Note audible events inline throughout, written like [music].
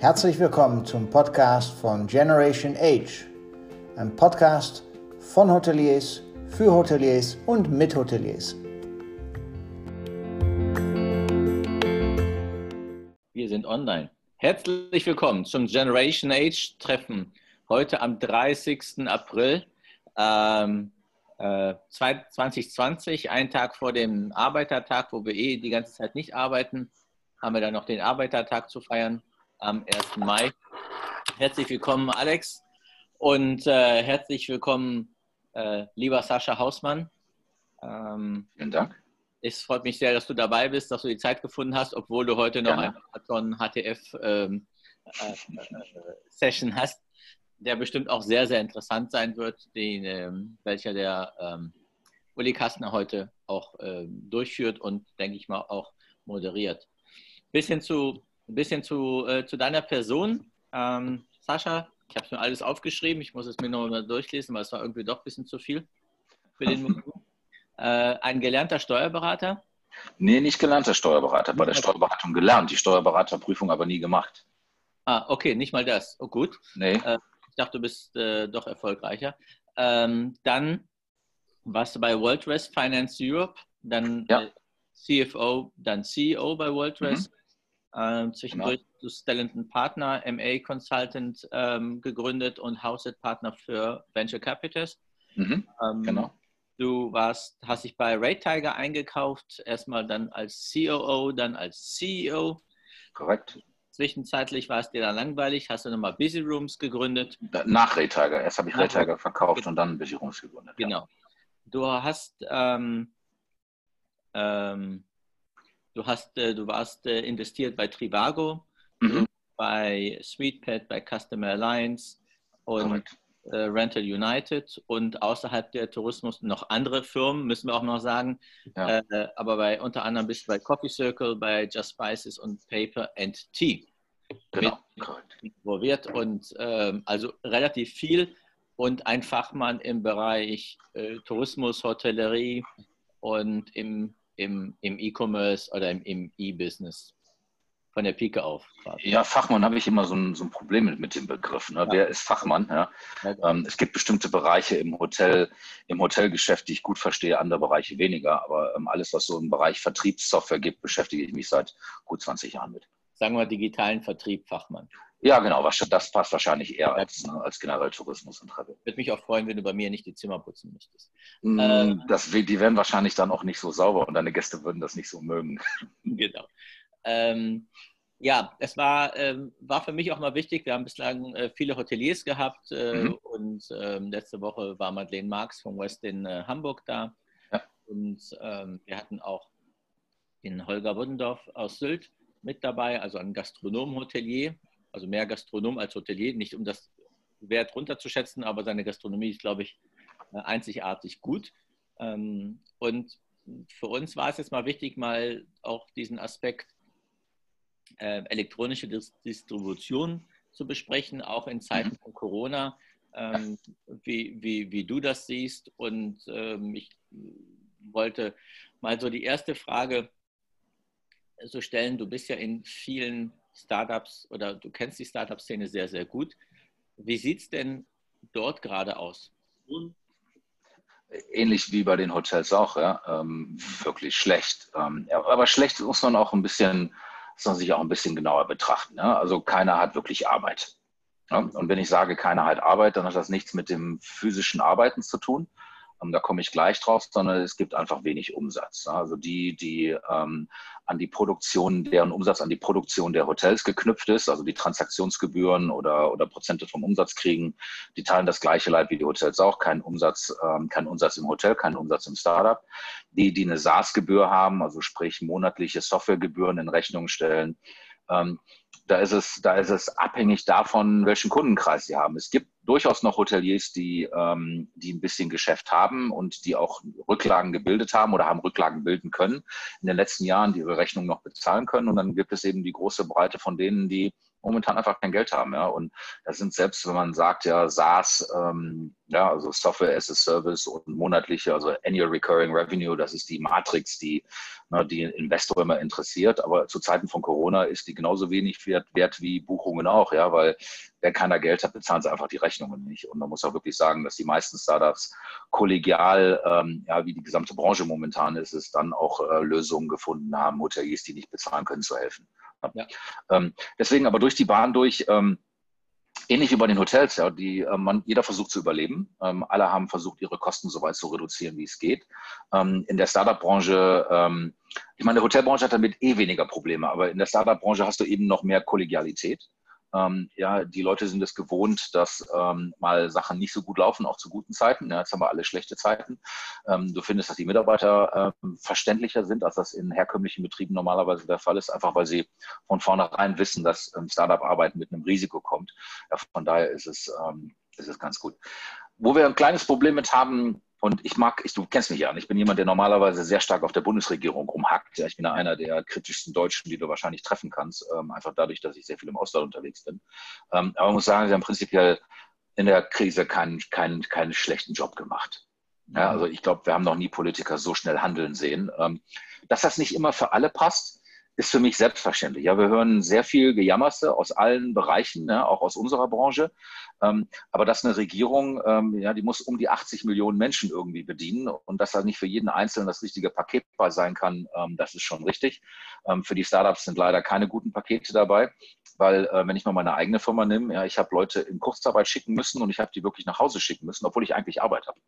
Herzlich willkommen zum Podcast von Generation Age, ein Podcast von Hoteliers, für Hoteliers und mit Hoteliers. Wir sind online. Herzlich willkommen zum Generation Age Treffen. Heute am 30. April ähm, äh, 2020, einen Tag vor dem Arbeitertag, wo wir eh die ganze Zeit nicht arbeiten, haben wir dann noch den Arbeitertag zu feiern am 1. Mai. Herzlich willkommen, Alex. Und äh, herzlich willkommen, äh, lieber Sascha Hausmann. Ähm, Vielen Dank. Es freut mich sehr, dass du dabei bist, dass du die Zeit gefunden hast, obwohl du heute noch Gerne. einen HTF-Session ähm, äh, hast, der bestimmt auch sehr, sehr interessant sein wird, den, ähm, welcher der ähm, Uli Kastner heute auch ähm, durchführt und, denke ich mal, auch moderiert. Bisschen zu ein bisschen zu, äh, zu deiner Person. Ähm, Sascha, ich habe mir alles aufgeschrieben. Ich muss es mir noch mal durchlesen, weil es war irgendwie doch ein bisschen zu viel für den [laughs] äh, Ein gelernter Steuerberater? Nee, nicht gelernter Steuerberater. Bei der Steuerberatung gelernt, die Steuerberaterprüfung aber nie gemacht. Ah, okay, nicht mal das. Oh, gut. Nee. Äh, ich dachte, du bist äh, doch erfolgreicher. Ähm, dann warst du bei World Rest Finance Europe, dann ja. Äh, CFO, dann CEO bei World Rest. Mhm. Ähm, zwischendurch genau. du Stellenton Partner, MA Consultant ähm, gegründet und Housed Partner für Venture Capitals. Mhm, ähm, genau. Du warst, hast dich bei Ray Tiger eingekauft, erstmal dann als COO, dann als CEO. Korrekt. Zwischenzeitlich war es dir dann langweilig, hast du nochmal Busy Rooms gegründet. Nach Ray Tiger. Erst habe ich Ray Tiger verkauft und dann Busy Rooms gegründet. Genau. Ja. Du hast ähm, ähm, Du, hast, äh, du warst äh, investiert bei Trivago, mhm. bei SweetPet, bei Customer Alliance und äh, Rental United und außerhalb der Tourismus noch andere Firmen, müssen wir auch noch sagen. Ja. Äh, aber bei, unter anderem bist du bei Coffee Circle, bei Just Spices und Paper and Tea. Genau. Involviert und ähm, also relativ viel und ein Fachmann im Bereich äh, Tourismus, Hotellerie und im im, im E-Commerce oder im E-Business? Von der Pike auf. Quasi. Ja, Fachmann habe ich immer so ein, so ein Problem mit, mit dem Begriff. Ne? Ja. Wer ist Fachmann? Ja? ja ähm, es gibt bestimmte Bereiche im Hotel, im Hotelgeschäft, die ich gut verstehe, andere Bereiche weniger. Aber ähm, alles, was so im Bereich Vertriebssoftware gibt, beschäftige ich mich seit gut 20 Jahren mit. Sagen wir digitalen Vertrieb, Fachmann. Ja, genau. Das passt wahrscheinlich eher als, ne, als generell Tourismus und Travel. Würde mich auch freuen, wenn du bei mir nicht die Zimmer putzen müsstest. Mm, ähm, das, die wären wahrscheinlich dann auch nicht so sauber und deine Gäste würden das nicht so mögen. [laughs] Genau. Ähm, ja, es war, ähm, war für mich auch mal wichtig. Wir haben bislang äh, viele Hoteliers gehabt äh, mhm. und ähm, letzte Woche war Madeleine Marx von West in äh, Hamburg da. Ja. Und ähm, wir hatten auch den Holger Wuddendorf aus Sylt mit dabei, also ein Gastronom-Hotelier also mehr Gastronom als Hotelier, nicht um das Wert runterzuschätzen, aber seine Gastronomie ist, glaube ich, äh, einzigartig gut. Ähm, und für uns war es jetzt mal wichtig, mal auch diesen Aspekt äh, elektronische Distribution zu besprechen, auch in Zeiten von Corona, ähm, wie, wie, wie du das siehst. Und ähm, ich wollte mal so die erste Frage so stellen. Du bist ja in vielen Startups oder du kennst die Startup-Szene sehr, sehr gut. Wie sieht es denn dort gerade aus? Ähnlich wie bei den Hotels auch, ja. Ähm, wirklich schlecht. Ähm, aber schlecht muss man auch ein bisschen, muss man sich auch ein bisschen genauer betrachten. Ja? Also keiner hat wirklich Arbeit. Ja? Und wenn ich sage, keiner hat Arbeit, dann hat das nichts mit dem physischen Arbeiten zu tun, da komme ich gleich drauf, sondern es gibt einfach wenig Umsatz. Also die, die ähm, an die Produktion, deren Umsatz an die Produktion der Hotels geknüpft ist, also die Transaktionsgebühren oder, oder Prozente vom Umsatz kriegen, die teilen das gleiche Leid wie die Hotels auch, kein Umsatz, ähm, kein Umsatz im Hotel, kein Umsatz im Startup. Die, die eine SaaS-Gebühr haben, also sprich monatliche Softwaregebühren in Rechnung stellen, ähm, da ist es, da ist es abhängig davon, welchen Kundenkreis sie haben. Es gibt durchaus noch Hoteliers, die, ähm, die ein bisschen Geschäft haben und die auch Rücklagen gebildet haben oder haben Rücklagen bilden können in den letzten Jahren, die ihre Rechnung noch bezahlen können. Und dann gibt es eben die große Breite von denen, die momentan einfach kein Geld haben. Ja? Und das sind selbst, wenn man sagt, ja, SaaS, ähm, ja, also Software as a Service und monatliche, also Annual Recurring Revenue, das ist die Matrix, die na, die Investor immer interessiert. Aber zu Zeiten von Corona ist die genauso wenig wert, wert wie Buchungen auch, ja, weil wer keiner Geld hat, bezahlt einfach die Rechnungen nicht. Und man muss auch wirklich sagen, dass die meisten Startups kollegial, ähm, ja, wie die gesamte Branche momentan ist, es dann auch äh, Lösungen gefunden haben, Hoteliers, die nicht bezahlen können, zu helfen. Ja. Ähm, deswegen aber durch die Bahn durch, ähm, ähnlich wie bei den Hotels, ja, die äh, man, jeder versucht zu überleben. Ähm, alle haben versucht, ihre Kosten so weit zu reduzieren, wie es geht. Ähm, in der Startup-Branche, ähm, ich meine, der Hotelbranche hat damit eh weniger Probleme, aber in der Startup-Branche hast du eben noch mehr Kollegialität. Ähm, ja, die Leute sind es gewohnt, dass ähm, mal Sachen nicht so gut laufen, auch zu guten Zeiten. Ja, jetzt haben wir alle schlechte Zeiten. Ähm, du findest, dass die Mitarbeiter ähm, verständlicher sind, als das in herkömmlichen Betrieben normalerweise der Fall ist, einfach weil sie von vornherein wissen, dass Startup-Arbeiten mit einem Risiko kommt. Ja, von daher ist es, ähm, ist es ganz gut. Wo wir ein kleines Problem mit haben, und ich mag, ich, du kennst mich ja, ich bin jemand, der normalerweise sehr stark auf der Bundesregierung rumhackt. Ja, ich bin einer der kritischsten Deutschen, die du wahrscheinlich treffen kannst, ähm, einfach dadurch, dass ich sehr viel im Ausland unterwegs bin. Ähm, aber man muss sagen, sie haben prinzipiell in der Krise keinen, keinen, keinen schlechten Job gemacht. Ja, also ich glaube, wir haben noch nie Politiker so schnell handeln sehen. Ähm, dass das nicht immer für alle passt, ist für mich selbstverständlich. Ja, wir hören sehr viel Gejammerste aus allen Bereichen, ja, auch aus unserer Branche. Ähm, aber dass eine Regierung, ähm, ja, die muss um die 80 Millionen Menschen irgendwie bedienen und dass da nicht für jeden Einzelnen das richtige Paket bei sein kann, ähm, das ist schon richtig. Ähm, für die Startups sind leider keine guten Pakete dabei, weil äh, wenn ich mal meine eigene Firma nehme, ja, ich habe Leute in Kurzarbeit schicken müssen und ich habe die wirklich nach Hause schicken müssen, obwohl ich eigentlich Arbeit habe.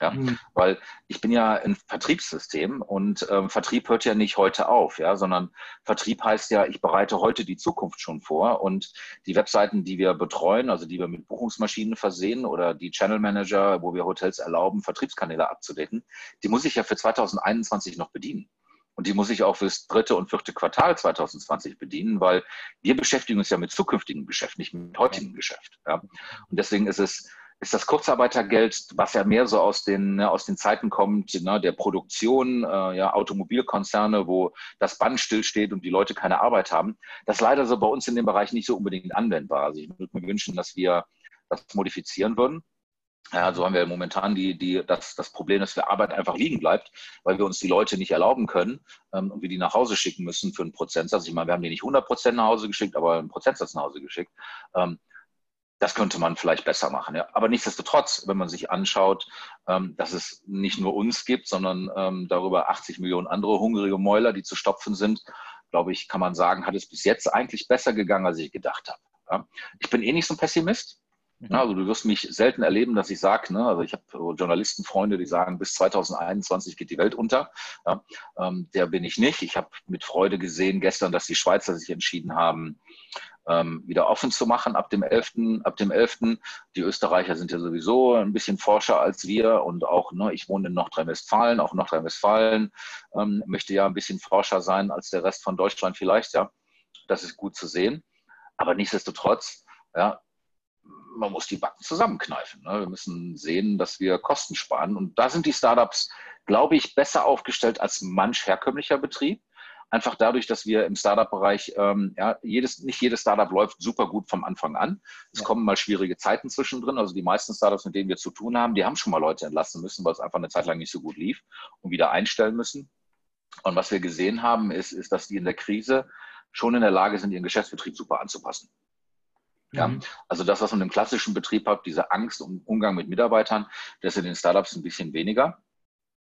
Ja, mhm. weil ich bin ja ein Vertriebssystem und ähm, Vertrieb hört ja nicht heute auf, ja, sondern Vertrieb heißt ja, ich bereite heute die Zukunft schon vor und die Webseiten, die wir betreuen, also die wir mit Buchungsmaschinen versehen oder die Channel Manager, wo wir Hotels erlauben, Vertriebskanäle abzudecken, die muss ich ja für 2021 noch bedienen. Und die muss ich auch fürs dritte und vierte Quartal 2020 bedienen, weil wir beschäftigen uns ja mit zukünftigem Geschäft, nicht mit heutigem Geschäft. Ja. Und deswegen ist es ist das Kurzarbeitergeld, was ja mehr so aus den, ne, aus den Zeiten kommt, ne, der Produktion, äh, ja, Automobilkonzerne, wo das Band stillsteht und die Leute keine Arbeit haben, das ist leider so bei uns in dem Bereich nicht so unbedingt anwendbar. Also ich würde mir wünschen, dass wir das modifizieren würden. Ja, so haben wir momentan die, die, das, das Problem, dass wir Arbeit einfach liegen bleibt, weil wir uns die Leute nicht erlauben können ähm, und wir die nach Hause schicken müssen für einen Prozentsatz. Ich meine, wir haben die nicht 100 Prozent nach Hause geschickt, aber einen Prozentsatz nach Hause geschickt. Ähm, das könnte man vielleicht besser machen. Ja. Aber nichtsdestotrotz, wenn man sich anschaut, ähm, dass es nicht nur uns gibt, sondern ähm, darüber 80 Millionen andere hungrige Mäuler, die zu stopfen sind, glaube ich, kann man sagen, hat es bis jetzt eigentlich besser gegangen, als ich gedacht habe. Ich bin eh nicht so ein Pessimist. Mhm. Also du wirst mich selten erleben, dass ich sage, ne, also ich habe Journalistenfreunde, die sagen, bis 2021 geht die Welt unter. Ja, ähm, der bin ich nicht. Ich habe mit Freude gesehen gestern, dass die Schweizer sich entschieden haben, ähm, wieder offen zu machen ab dem 11. Ab dem 11. Die Österreicher sind ja sowieso ein bisschen forscher als wir und auch, ne, ich wohne in Nordrhein-Westfalen, auch Nordrhein-Westfalen ähm, möchte ja ein bisschen forscher sein als der Rest von Deutschland vielleicht, ja. Das ist gut zu sehen. Aber nichtsdestotrotz, ja, man muss die Backen zusammenkneifen. Ne? Wir müssen sehen, dass wir Kosten sparen. Und da sind die Startups, glaube ich, besser aufgestellt als manch herkömmlicher Betrieb. Einfach dadurch, dass wir im Startup-Bereich, ähm, ja, jedes, nicht jedes Startup läuft super gut vom Anfang an. Es ja. kommen mal schwierige Zeiten zwischendrin. Also die meisten Startups, mit denen wir zu tun haben, die haben schon mal Leute entlassen müssen, weil es einfach eine Zeit lang nicht so gut lief und wieder einstellen müssen. Und was wir gesehen haben, ist, ist, dass die in der Krise schon in der Lage sind, ihren Geschäftsbetrieb super anzupassen. Ja, mhm. also das, was man im klassischen Betrieb hat, diese Angst um Umgang mit Mitarbeitern, das ist in den Startups ein bisschen weniger.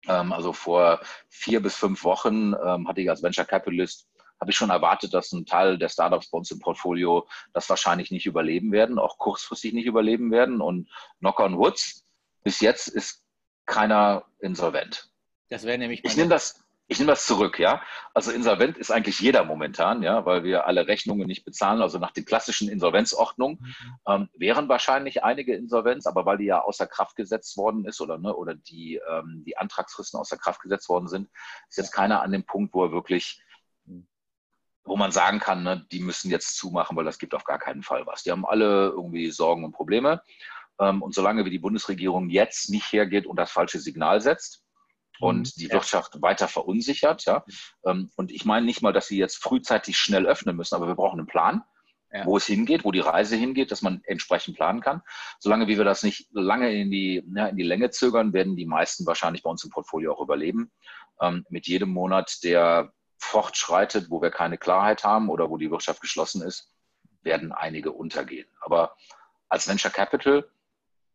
Ähm, also vor vier bis fünf Wochen ähm, hatte ich als Venture Capitalist habe ich schon erwartet, dass ein Teil der Startups bei uns im Portfolio das wahrscheinlich nicht überleben werden, auch kurzfristig nicht überleben werden. Und Knock on Woods, bis jetzt ist keiner insolvent. Das wäre nämlich. Ich nehme das, ich nehme das zurück, ja. Also insolvent ist eigentlich jeder momentan, ja, weil wir alle Rechnungen nicht bezahlen. Also nach den klassischen Insolvenzordnungen mhm. ähm, wären wahrscheinlich einige Insolvenz, aber weil die ja außer Kraft gesetzt worden ist oder ne, oder die ähm, die Antragsfristen außer Kraft gesetzt worden sind, ist jetzt keiner an dem Punkt, wo er wirklich wo man sagen kann, ne, die müssen jetzt zumachen, weil das gibt auf gar keinen Fall was. Die haben alle irgendwie Sorgen und Probleme. Ähm, und solange wie die Bundesregierung jetzt nicht hergeht und das falsche Signal setzt, und mhm. die ja. Wirtschaft weiter verunsichert. Ja? Ähm, und ich meine nicht mal, dass sie jetzt frühzeitig schnell öffnen müssen, aber wir brauchen einen Plan. ja. wo es hingeht, wo die Reise hingeht, dass man entsprechend planen kann. Solange wie wir das nicht lange in die, ja, in die Länge zögern, werden die meisten wahrscheinlich bei uns im Portfolio auch überleben. Ähm, mit jedem Monat, der fortschreitet, wo wir keine Klarheit haben oder wo die Wirtschaft geschlossen ist, werden einige untergehen. Aber als Venture Capital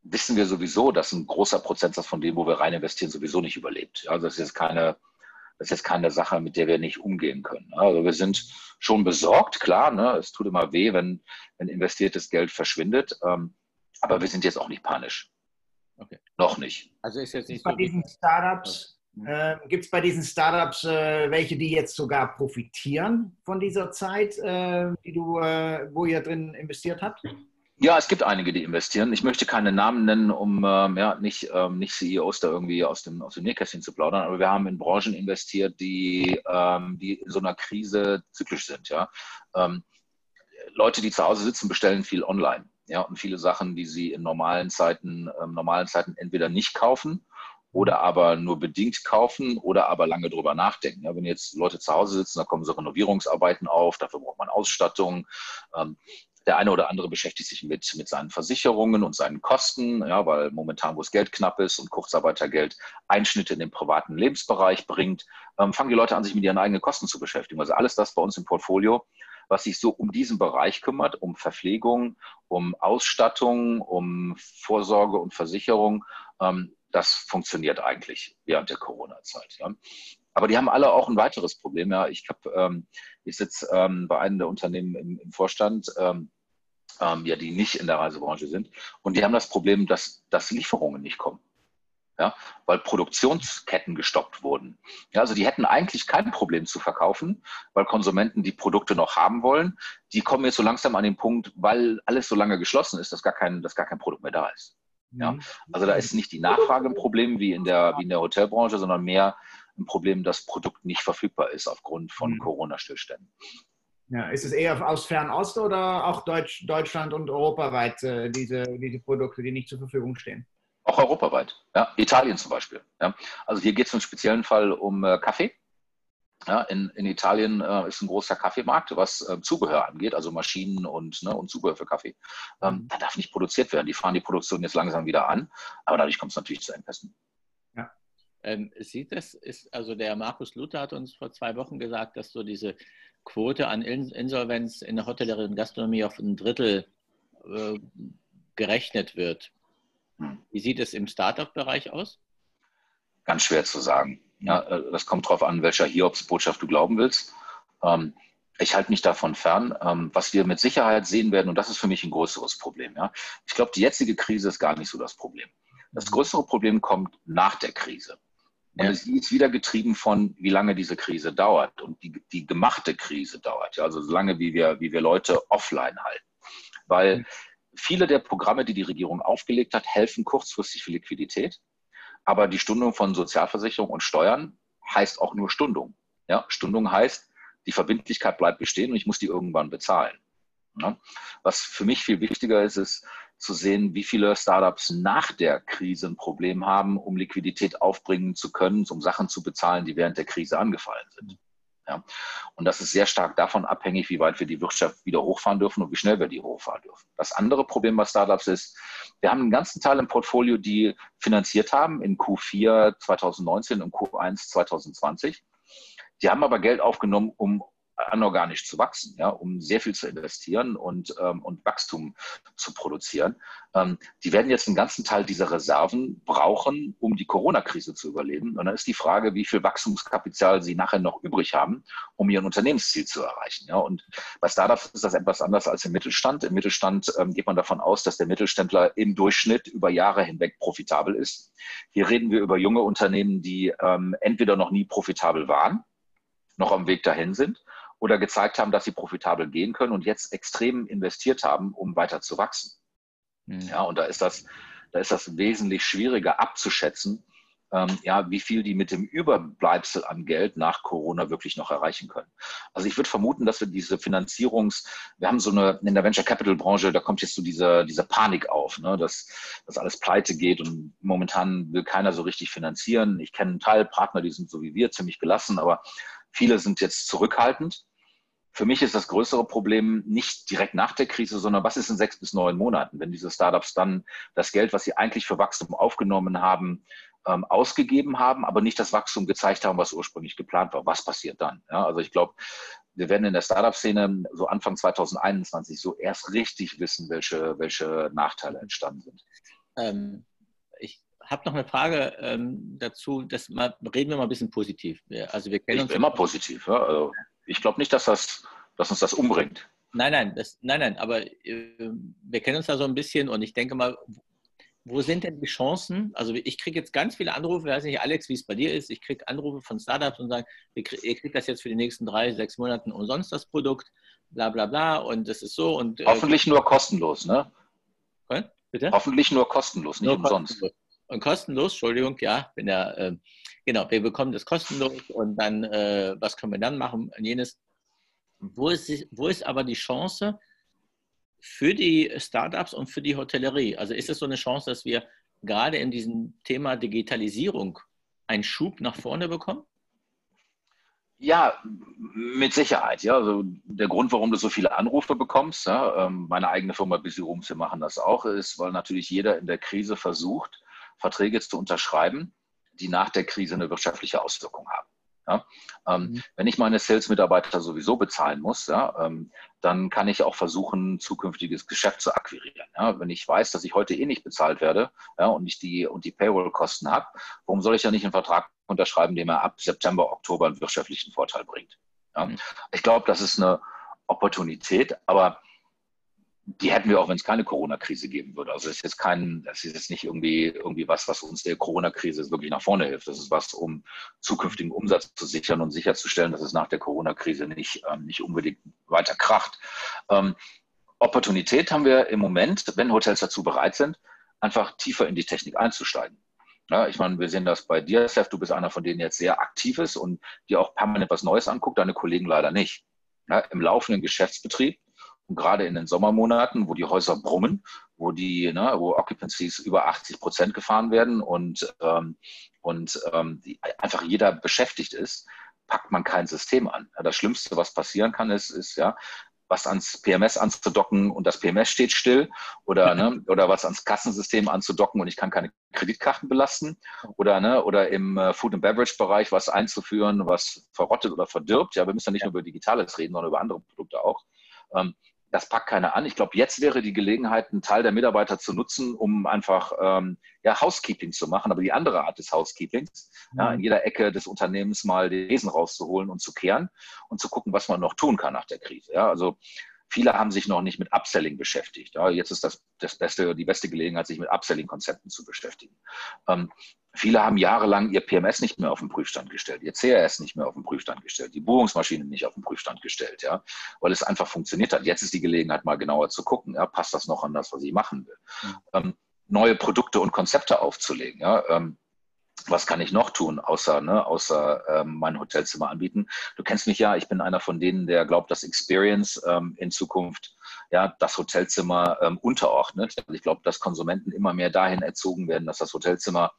wissen wir sowieso, dass ein großer Prozentsatz von dem, wo wir rein investieren, sowieso nicht überlebt. Also das ist jetzt keine, das ist jetzt keine Sache, mit der wir nicht umgehen können. Also wir sind schon besorgt, klar, ne? es tut immer weh, wenn, wenn investiertes Geld verschwindet, ähm, aber wir sind jetzt auch nicht panisch. Okay. Noch nicht. Also ist jetzt nicht bei so diesen Startups äh, Gibt es bei diesen Startups äh, welche, die jetzt sogar profitieren von dieser Zeit, äh, die du, äh, wo ihr drin investiert habt? Ja, es gibt einige, die investieren. Ich möchte keine Namen nennen, um ähm, ja, nicht, ähm, nicht CEOs da irgendwie aus dem, aus dem Nähkästchen zu plaudern, aber wir haben in Branchen investiert, die, ähm, die in so einer Krise zyklisch sind. Ja? Ähm, Leute, die zu Hause sitzen, bestellen viel online. Ja, und viele Sachen, die sie in normalen Zeiten, ähm, normalen Zeiten entweder nicht kaufen oder aber nur bedingt kaufen oder aber lange drüber nachdenken. Ja, wenn jetzt Leute zu Hause sitzen, da kommen so Renovierungsarbeiten auf, dafür braucht man Ausstattung. Ähm, der eine oder andere beschäftigt sich mit, mit seinen Versicherungen und seinen Kosten, ja, weil momentan, wo es Geld knapp ist und Kurzarbeitergeld Einschnitte in den privaten Lebensbereich bringt, ähm, fangen die Leute an, sich mit ihren eigenen Kosten zu beschäftigen. Also alles das bei uns im Portfolio, was sich so um diesen Bereich kümmert, um Verpflegung, um Ausstattung, um Vorsorge und Versicherung, ähm, das funktioniert eigentlich während der Corona-Zeit. Ja. Aber die haben alle auch ein weiteres Problem. Ja, ich ähm, ich sitze ähm, bei einem der Unternehmen im, im Vorstand, ähm, ähm, ja, die nicht in der Reisebranche sind, und die haben das Problem, dass, dass Lieferungen nicht kommen. Ja, weil Produktionsketten gestoppt wurden. Ja, also die hätten eigentlich kein Problem zu verkaufen, weil Konsumenten die Produkte noch haben wollen. Die kommen jetzt so langsam an den Punkt, weil alles so lange geschlossen ist, dass gar kein, dass gar kein Produkt mehr da ist. Ja? Mhm. Also da ist nicht die Nachfrage ein Problem wie in der, wie in der Hotelbranche, sondern mehr ein Problem, dass Produkt nicht verfügbar ist aufgrund von mhm. Corona-Stillständen. Ja, ist es eher aus Fernost oder auch Deutsch, Deutschland und europaweit äh, diese, diese Produkte, die nicht zur Verfügung stehen? Auch europaweit. Ja, Italien zum Beispiel. Ja. Also hier geht es im speziellen Fall um äh, Kaffee. Ja, in, in Italien äh, ist ein großer Kaffeemarkt, was äh, Zubehör angeht, also Maschinen und, ne, und Zubehör für Kaffee. Ähm, mhm. da darf nicht produziert werden. Die fahren die Produktion jetzt langsam wieder an, aber dadurch kommt es natürlich zu Engpässen. Ähm, sieht das, ist, also der Markus Luther hat uns vor zwei Wochen gesagt, dass so diese Quote an Insolvenz in der Hotellerie und Gastronomie auf ein Drittel äh, gerechnet wird. Hm. Wie sieht es im Startup-Bereich aus? Ganz schwer zu sagen. Ja, äh, das kommt darauf an, welcher Hiobs-Botschaft du glauben willst. Ähm, ich halte mich davon fern. Ähm, was wir mit Sicherheit sehen werden, und das ist für mich ein größeres Problem. Ja? Ich glaube, die jetzige Krise ist gar nicht so das Problem. Das größere Problem kommt nach der Krise. Und es ist wieder getrieben von, wie lange diese Krise dauert und die, die gemachte Krise dauert. Ja? Also so lange, wie wir, wie wir Leute offline halten. Weil mhm. viele der Programme, die die Regierung aufgelegt hat, helfen kurzfristig für Liquidität. Aber die Stundung von Sozialversicherung und Steuern heißt auch nur Stundung. Ja, Stundung heißt, die Verbindlichkeit bleibt bestehen und ich muss die irgendwann bezahlen. Ja? Was für mich viel wichtiger ist, ist zu sehen, wie viele Startups nach der Krise ein Problem haben, um Liquidität aufbringen zu können, um Sachen zu bezahlen, die während der Krise angefallen sind. Ja? Und das ist sehr stark davon abhängig, wie weit wir die Wirtschaft wieder hochfahren dürfen und wie schnell wir die hochfahren dürfen. Das andere Problem bei Startups ist, wir haben einen ganzen Teil im Portfolio, die finanziert haben in Q4 2019 und Q1 2020. Die haben aber Geld aufgenommen, um anorganisch zu wachsen, ja, um sehr viel zu investieren und, ähm, und Wachstum zu produzieren. Ähm, die werden jetzt einen ganzen Teil dieser Reserven brauchen, um die Corona-Krise zu überleben. Und dann ist die Frage, wie viel Wachstumskapital sie nachher noch übrig haben, um ihr Unternehmensziel zu erreichen. Ja. Und bei Startups ist das etwas anders als im Mittelstand. Im Mittelstand ähm, geht man davon aus, dass der Mittelständler im Durchschnitt über Jahre hinweg profitabel ist. Hier reden wir über junge Unternehmen, die ähm, entweder noch nie profitabel waren, noch am Weg dahin sind oder gezeigt haben, dass sie profitabel gehen können und jetzt extrem investiert haben, um weiter zu wachsen. Mhm. Ja, und da ist das, da ist das wesentlich schwieriger abzuschätzen, ähm, ja, wie viel die mit dem Überbleibsel an Geld nach Corona wirklich noch erreichen können. Also ich würde vermuten, dass wir diese Finanzierungs, wir haben so eine, in der Venture Capital Branche, da kommt jetzt so diese, diese Panik auf, ne, dass, dass alles pleite geht und momentan will keiner so richtig finanzieren. Ich kenne einen Teil Partner, die sind so wie wir ziemlich gelassen, aber viele sind jetzt zurückhaltend. Für mich ist das größere Problem nicht direkt nach der Krise, sondern was ist in sechs bis neun Monaten, wenn diese Startups dann das Geld, was sie eigentlich für Wachstum aufgenommen haben, ähm, ausgegeben haben, aber nicht das Wachstum gezeigt haben, was ursprünglich geplant war. Was passiert dann? Ja, also ich glaube, wir werden in der Startup-Szene so Anfang 2021 so erst richtig wissen, welche, welche Nachteile entstanden sind. Ähm, ich habe noch eine Frage ähm, dazu. Das mal, reden wir mal ein bisschen positiv. Also wir kennen ich uns immer positiv. Ja? Also ich glaube nicht, dass, das, dass uns das umbringt. Nein, nein, das, nein, nein, aber äh, wir kennen uns da so ein bisschen und ich denke mal, wo sind denn die Chancen? Also ich kriege jetzt ganz viele Anrufe, ich weiß nicht, Alex, wie es bei dir ist. Ich kriege Anrufe von Startups und sagen, ihr kriegt das jetzt für die nächsten drei, sechs Monate umsonst, das Produkt, bla bla bla und das ist so. Und, äh, Hoffentlich nur kostenlos, ne? Bitte? Hoffentlich nur kostenlos, nicht nur umsonst. Kostenlos. Und kostenlos, Entschuldigung, ja, bin ja, äh, genau, wir bekommen das kostenlos und dann, äh, was können wir dann machen? Jenes. Wo ist, wo ist aber die Chance, für die Startups und für die Hotellerie? Also ist es so eine Chance, dass wir gerade in diesem Thema Digitalisierung einen Schub nach vorne bekommen? Ja, mit Sicherheit. Ja, also der Grund, warum du so viele Anrufe bekommst, ja, ähm, meine eigene Firma Busy Rooms, wir machen das auch, ist, weil natürlich jeder in der Krise versucht, Verträge zu unterschreiben, die nach der Krise eine wirtschaftliche Auswirkung haben. Ja? Ähm, mhm. Wenn ich meine Sales-Mitarbeiter sowieso bezahlen muss, ja, ähm, dann kann ich auch versuchen, zukünftiges Geschäft zu akquirieren. Ja? Wenn ich weiß, dass ich heute eh nicht bezahlt werde und ich die, und die Payroll-Kosten habe, warum soll ich ja nicht einen Vertrag unterschreiben, dem er ab September, Oktober einen wirtschaftlichen Vorteil bringt? Mhm. Ich glaube, das ist eine Opportunität, aber die hätten wir auch, wenn es keine Corona-Krise geben würde. Also es ist jetzt kein, das ist jetzt nicht irgendwie, irgendwie was, was uns der Corona-Krise wirklich nach vorne hilft. Das ist was, um zukünftigen Umsatz zu sichern und sicherzustellen, dass es nach der Corona-Krise nicht, ähm, nicht unbedingt weiter kracht. Ähm, Opportunität haben wir im Moment, wenn Hotels dazu bereit sind, einfach tiefer in die Technik einzusteigen. Ja, ich meine, wir sehen das bei dir, Seth, du bist einer von denen jetzt sehr aktiv ist und dir auch permanent was Neues anguckt, deine Kollegen leider nicht. Ja, Im laufenden Geschäftsbetrieb und gerade in den Sommermonaten, wo die Häuser brummen, wo die, ne, wo Occupancies über 80 Prozent gefahren werden und, ähm, und ähm, die, einfach jeder beschäftigt ist, packt man kein System an. Das Schlimmste, was passieren kann, ist, ist ja, was ans PMS anzudocken und das PMS steht still oder, ne, [laughs] oder was ans Kassensystem anzudocken und ich kann keine Kreditkarten belasten oder, ne, oder im äh, Food and Beverage Bereich was einzuführen, was verrottet oder verdirbt. Ja, wir müssen ja nicht nur über Digitales reden, sondern über andere Produkte auch. Ähm, das packt keiner an. Ich glaube, jetzt wäre die Gelegenheit, einen Teil der Mitarbeiter zu nutzen, um einfach ähm, ja, Housekeeping zu machen, aber die andere Art des Housekeepings, mhm. ja, in jeder Ecke des Unternehmens mal den Wesen rauszuholen und zu kehren und zu gucken, was man noch tun kann nach der Krise. Ja, also Viele haben sich noch nicht mit Upselling beschäftigt. Ja, jetzt ist das, das beste, die beste Gelegenheit, sich mit Upselling-Konzepten zu beschäftigen. Ähm, viele haben jahrelang ihr PMS nicht mehr auf den Prüfstand gestellt, ihr CRS nicht mehr auf den Prüfstand gestellt, die Buchungsmaschine nicht auf den Prüfstand gestellt, ja, weil es einfach funktioniert hat. Jetzt ist die Gelegenheit, mal genauer zu gucken, ja, passt das noch an das, was ich machen will. Mhm. Ähm, neue Produkte und Konzepte aufzulegen. Ja, ähm, was kann ich noch tun, außer, ne, außer ähm, mein Hotelzimmer anbieten? Du kennst mich ja, ich bin einer von denen, der glaubt, dass Experience ähm, in Zukunft ja, das Hotelzimmer ähm, unterordnet. Also ich glaube, dass Konsumenten immer mehr dahin erzogen werden, dass das Hotelzimmer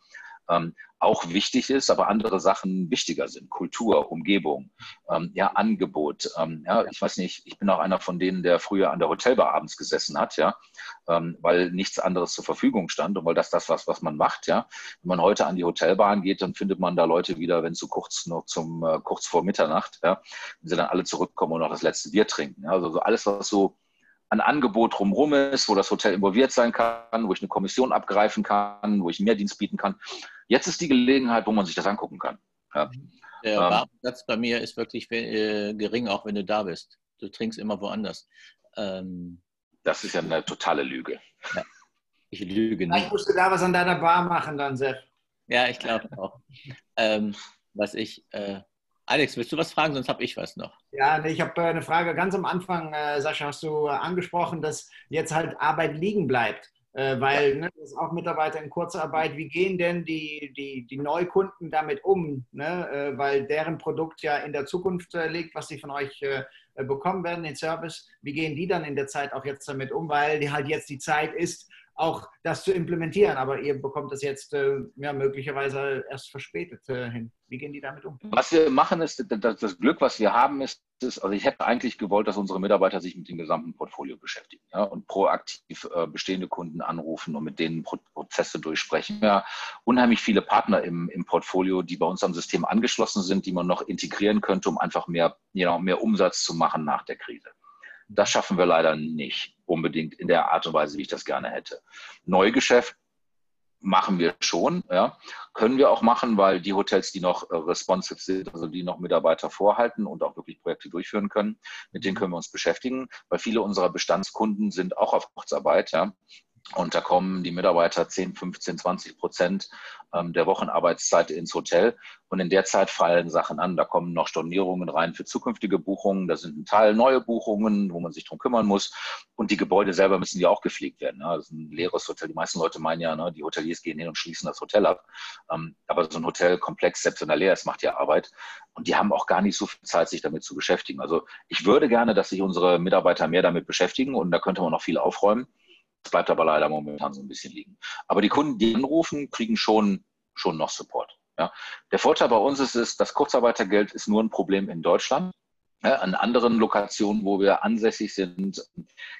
ähm, auch wichtig ist, aber andere Sachen wichtiger sind. Kultur, Umgebung, ähm, ja, Angebot. Ähm, ja, ich weiß nicht, ich bin auch einer von denen, der früher an der Hotelbar abends gesessen hat, ja, ähm, weil nichts anderes zur Verfügung stand und weil das das was, was man macht, ja. Wenn man heute an die Hotelbahn geht, dann findet man da Leute wieder, wenn zu kurz noch zum äh, kurz vor Mitternacht, ja, wenn sie dann alle zurückkommen und noch das letzte Bier trinken. Ja. Also so alles, was so an Angebot drumherum ist, wo das Hotel involviert sein kann, wo ich eine Kommission abgreifen kann, wo ich mehr Dienst bieten kann. Jetzt ist die Gelegenheit, wo man sich das angucken kann. Ja. Der ähm, Warteplatz bei mir ist wirklich äh, gering, auch wenn du da bist. Du trinkst immer woanders. Ähm, das ist ja eine totale Lüge. Ja. Ich lüge nicht. Ich musste da was an deiner Bar machen dann, Seth. Ja, ich glaube auch. ähm, was ich, äh, Alex, willst du was fragen? Sonst habe ich was noch. Ja, ich habe äh, eine Frage ganz am Anfang, äh, Sascha, hast du äh, angesprochen, dass jetzt halt Arbeit liegen bleibt. Weil ne, das ist auch Mitarbeiter in Kurzarbeit. Wie gehen denn die, die, die Neukunden damit um? Ne? Weil deren Produkt ja in der Zukunft liegt, was sie von euch bekommen werden, den Service. Wie gehen die dann in der Zeit auch jetzt damit um? Weil die halt jetzt die Zeit ist, auch das zu implementieren. Aber ihr bekommt das jetzt äh, ja, möglicherweise erst verspätet äh, hin. Wie gehen die damit um? Was wir machen ist, das, Glück, was wir haben, ist, ist, also ich hätte eigentlich gewollt, dass unsere Mitarbeiter sich mit dem gesamten Portfolio beschäftigen ja, und proaktiv äh, bestehende Kunden anrufen und mit denen Pro Prozesse durchsprechen. Ja, unheimlich viele Partner im, im Portfolio, die bei uns am System angeschlossen sind, die man noch integrieren könnte, um einfach mehr, ja, mehr Umsatz zu machen nach der Krise. Das schaffen wir leider nicht unbedingt in der Art und Weise, wie ich das gerne hätte. Neugeschäft machen wir schon, ja. Können wir auch machen, weil die Hotels, die noch äh, responsive sind, also die noch Mitarbeiter vorhalten und auch wirklich Projekte durchführen können, mit denen können wir uns beschäftigen, weil viele unserer Bestandskunden sind auch auf Kurzarbeit, ja. Und da kommen die Mitarbeiter 10, 15, 20 Prozent ähm, der Wochenarbeitszeit ins Hotel. Und in der Zeit fallen Sachen an. Da kommen noch Stornierungen rein für zukünftige Buchungen. Da sind ein Teil neue Buchungen, wo man sich drum kümmern muss. Und die Gebäude selber müssen ja auch gepflegt werden. Das ist ein leeres Hotel. Die meisten Leute meinen ja, ne, die Hoteliers gehen hin und schließen das Hotel ab. Ähm, aber so ein Hotelkomplex, selbst wenn er leer ist, macht ja Arbeit. Und die haben auch gar nicht so viel Zeit, sich damit zu beschäftigen. Also ich würde gerne, dass sich unsere Mitarbeiter mehr damit beschäftigen. Und da könnte man noch viel aufräumen. Bleibt aber leider momentan so ein bisschen liegen. Aber die Kunden, die anrufen, kriegen schon, schon noch Support. Ja. Der Vorteil bei uns ist, ist, das Kurzarbeitergeld ist nur ein Problem in Deutschland. Ja, an anderen Lokationen, wo wir ansässig sind,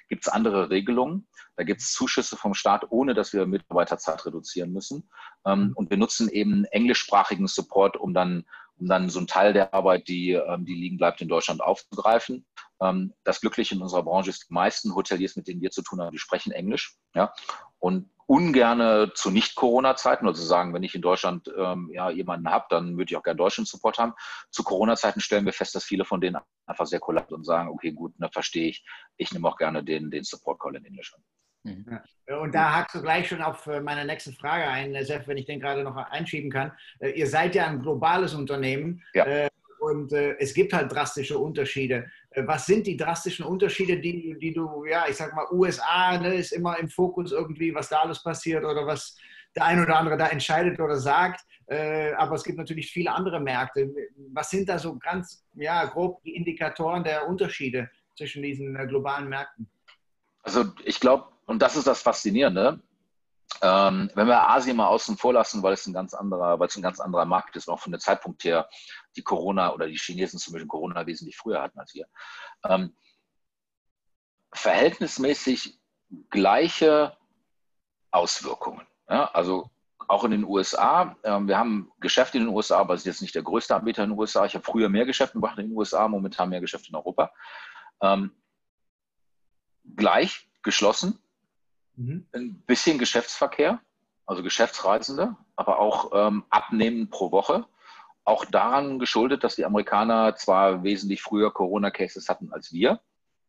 gibt es andere Regelungen. Da gibt es Zuschüsse vom Staat, ohne dass wir Mitarbeiterzeit reduzieren müssen. Ähm, und wir nutzen eben englischsprachigen Support, um dann um dann so einen Teil der Arbeit, die, ähm, die liegen bleibt, in Deutschland aufzugreifen. Ähm, das Glückliche in unserer Branche ist, die meisten Hoteliers, mit denen wir zu tun haben, die sprechen Englisch. Ja? Und ungerne zu Nicht-Corona-Zeiten, also sagen, wenn ich in Deutschland ähm, ja, jemanden habe, dann würde ich auch gerne deutschen Support haben. Zu Corona-Zeiten stellen wir fest, dass viele von denen einfach sehr cool und sagen, okay, gut, ne, verstehe ich, ich nehme auch gerne den, den Support-Call in Englisch an. Mhm. Und da hakst du gleich schon auf äh, meine nächste Frage ein, äh, Sef, wenn ich den gerade noch einschieben kann. Äh, ihr seid ja ein globales Unternehmen ja. und es gibt halt drastische Unterschiede. Was sind die drastischen Unterschiede, die, die du, ja, ich sag mal, USA ne, ist immer im Fokus irgendwie, was da alles passiert oder was der ein oder andere da entscheidet oder sagt. Aber es gibt natürlich viele andere Märkte. Was sind da so ganz, ja, grob die Indikatoren der Unterschiede zwischen diesen globalen Märkten? Also ich glaube, und das ist das Faszinierende. Ähm, wenn wir Asien mal außen vor lassen, weil es ein ganz anderer, weil es ein ganz anderer Markt ist, auch von der Zeitpunkt her, die Corona oder die Chinesen zum Beispiel Corona wesentlich früher hatten als wir. Ähm, verhältnismäßig gleiche Auswirkungen. Ja? Also auch in den USA. Ähm, wir haben Geschäfte in den USA, aber es ist jetzt nicht der größte Anbieter in den USA. Ich habe früher mehr Geschäfte gemacht in den USA, momentan mehr Geschäfte in Europa. Ähm, gleich geschlossen Mhm. Ein bisschen Geschäftsverkehr, also Geschäftsreisende, aber auch ähm, Abnehmen pro Woche. Auch daran geschuldet, dass die Amerikaner zwar wesentlich früher Corona-Cases hatten als wir,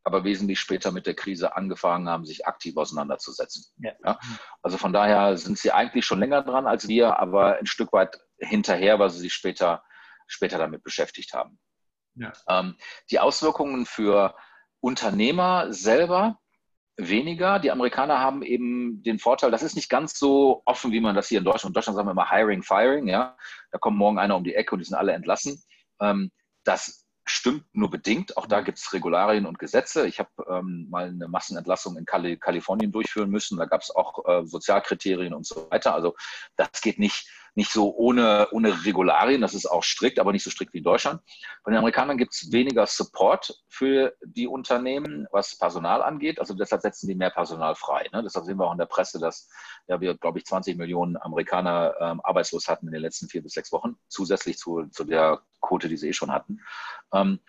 aber wesentlich später mit der Krise angefangen haben, sich aktiv auseinanderzusetzen. Ja. Ja? Also von daher sind sie eigentlich schon länger dran als wir, aber ein Stück weit hinterher, weil sie sich später, später damit beschäftigt haben. Ja. Ähm, die Auswirkungen für Unternehmer selber weniger. Die Amerikaner haben eben den Vorteil, das ist nicht ganz so offen, wie man das hier in Deutschland. In Deutschland sagen wir immer Hiring, Firing, ja. Da kommt morgen einer um die Ecke und die sind alle entlassen. Ähm, das stimmt nur bedingt. Auch da gibt es Regularien und Gesetze. Ich habe ähm, mal eine Massenentlassung in Kali Kalifornien durchführen müssen. Da gab es auch äh, Sozialkriterien und so weiter. Also das geht nicht nicht so ohne, ohne Regularien, das ist auch strikt, aber nicht so strikt wie in Deutschland. Bei den Amerikanern gibt es weniger Support für die Unternehmen, was Personal angeht. Also deshalb setzen die mehr Personal frei. Ne? Deshalb sehen wir auch in der Presse, dass ja, wir, glaube ich, 20 Millionen Amerikaner ähm, arbeitslos hatten in den letzten vier bis sechs Wochen, zusätzlich zu, zu der Quote, die sie eh schon hatten. Ähm,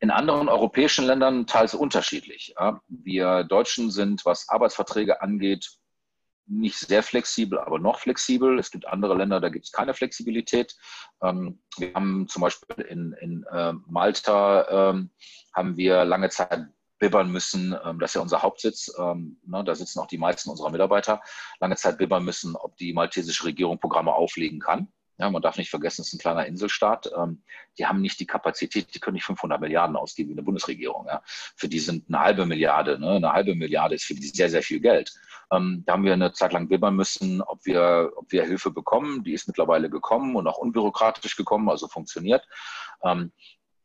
in anderen europäischen Ländern teils unterschiedlich. Ja? Wir Deutschen sind, was Arbeitsverträge angeht, nicht sehr flexibel, aber noch flexibel. Es gibt andere Länder, da gibt es keine Flexibilität. Ähm, wir haben zum Beispiel in, in äh, Malta ähm, haben wir lange Zeit bibbern müssen, ähm, das ist ja unser Hauptsitz, ähm, ne, da sitzen auch die meisten unserer Mitarbeiter, lange Zeit bibbern müssen, ob die maltesische Regierung Programme auflegen kann. Ja, man darf nicht vergessen, es ist ein kleiner Inselstaat. Ähm, die haben nicht die Kapazität, die können nicht 500 Milliarden ausgeben wie eine Bundesregierung. Ja. Für die sind eine halbe Milliarde. Ne? Eine halbe Milliarde ist für die sehr, sehr viel Geld. Ähm, da haben wir eine Zeit lang bibbern müssen, ob wir, ob wir Hilfe bekommen. Die ist mittlerweile gekommen und auch unbürokratisch gekommen, also funktioniert. Ähm,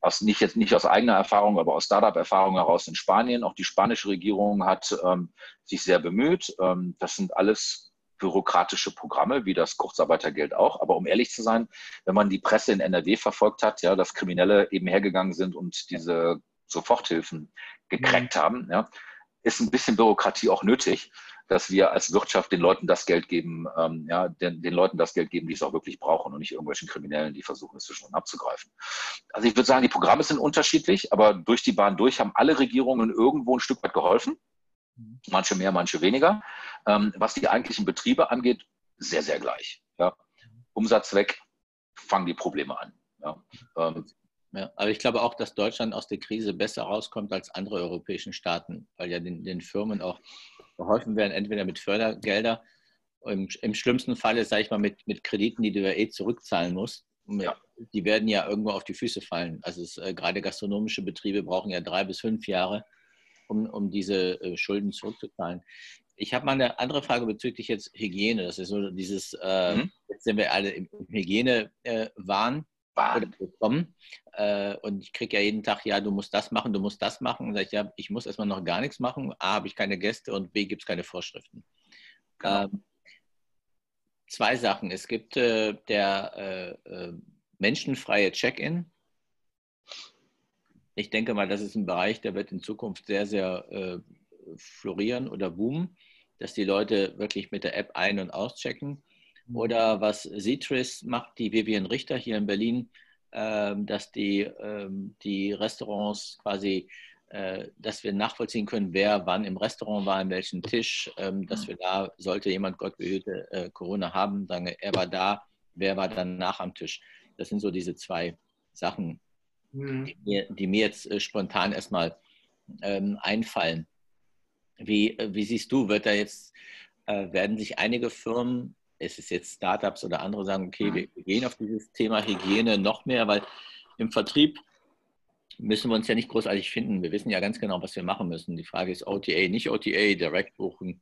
aus, nicht jetzt nicht aus eigener Erfahrung, aber aus Startup-Erfahrung heraus in Spanien. Auch die spanische Regierung hat ähm, sich sehr bemüht. Ähm, das sind alles bürokratische Programme, wie das Kurzarbeitergeld auch. Aber um ehrlich zu sein, wenn man die Presse in NRW verfolgt hat, ja, dass Kriminelle eben hergegangen sind und diese Soforthilfen gekreckt mhm. haben, ja, ist ein bisschen Bürokratie auch nötig, dass wir als Wirtschaft den Leuten das Geld geben, ähm, ja, den, den, Leuten das Geld geben, die es auch wirklich brauchen und nicht irgendwelchen Kriminellen, die versuchen, es zwischen abzugreifen. Also ich würde sagen, die Programme sind unterschiedlich, aber durch die Bahn durch haben alle Regierungen irgendwo ein Stück weit geholfen. Manche mehr, manche weniger. Ähm, was die eigentlichen Betriebe angeht, sehr, sehr gleich. Ja. Umsatz weg, fangen die Probleme an. Ja. Ähm, ja, aber ich glaube auch, dass Deutschland aus der Krise besser rauskommt als andere europäischen Staaten, weil ja den, den Firmen auch geholfen werden, entweder mit Fördergelder, im, im schlimmsten Falle, sage ich mal, mit, mit Krediten, die du ja eh zurückzahlen musst. Ja. Die werden ja irgendwo auf die Füße fallen. Also es, äh, gerade gastronomische Betriebe brauchen ja drei bis fünf Jahre, um, um diese äh, Schulden zurückzuzahlen. Ich habe mal eine andere Frage bezüglich jetzt Hygiene. Das ist so dieses, äh, mhm. jetzt sind wir alle im Hygiene-Wahn. Äh, bekommen. Äh, und ich kriege ja jeden Tag, ja, du musst das machen, du musst das machen. Und sage ich, ja, ich muss erstmal noch gar nichts machen. A, habe ich keine Gäste und B, gibt es keine Vorschriften. Genau. Ähm, zwei Sachen. Es gibt äh, der äh, äh menschenfreie Check-in. Ich denke mal, das ist ein Bereich, der wird in Zukunft sehr, sehr äh, florieren oder boomen, dass die Leute wirklich mit der App ein- und auschecken. Mhm. Oder was Citris macht, die Vivian Richter hier in Berlin, ähm, dass die, ähm, die Restaurants quasi, äh, dass wir nachvollziehen können, wer wann im Restaurant war, an welchem Tisch, ähm, dass wir da, sollte jemand Gott behüte äh, Corona haben, sagen, er war da, wer war danach am Tisch. Das sind so diese zwei Sachen, Mhm. die, mir, die mir jetzt äh, spontan erstmal ähm, einfallen. Wie, äh, wie siehst du, wird da jetzt, äh, werden sich einige Firmen, es ist jetzt Startups oder andere sagen, okay, wir, wir gehen auf dieses Thema Hygiene noch mehr, weil im Vertrieb müssen wir uns ja nicht großartig finden. Wir wissen ja ganz genau, was wir machen müssen. Die Frage ist OTA, nicht OTA, direkt buchen.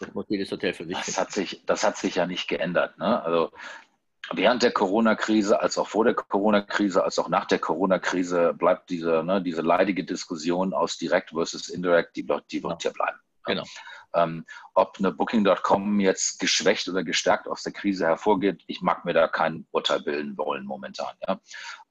Das muss jedes Hotel für sich das hat sich Das hat sich ja nicht geändert. Ne? Also während der Corona-Krise, als auch vor der Corona-Krise, als auch nach der Corona-Krise bleibt diese, ne, diese leidige Diskussion aus Direct versus Indirect, die, die wird ja bleiben. Genau. Ähm, ob eine Booking.com jetzt geschwächt oder gestärkt aus der Krise hervorgeht, ich mag mir da kein Urteil bilden wollen momentan. Ja.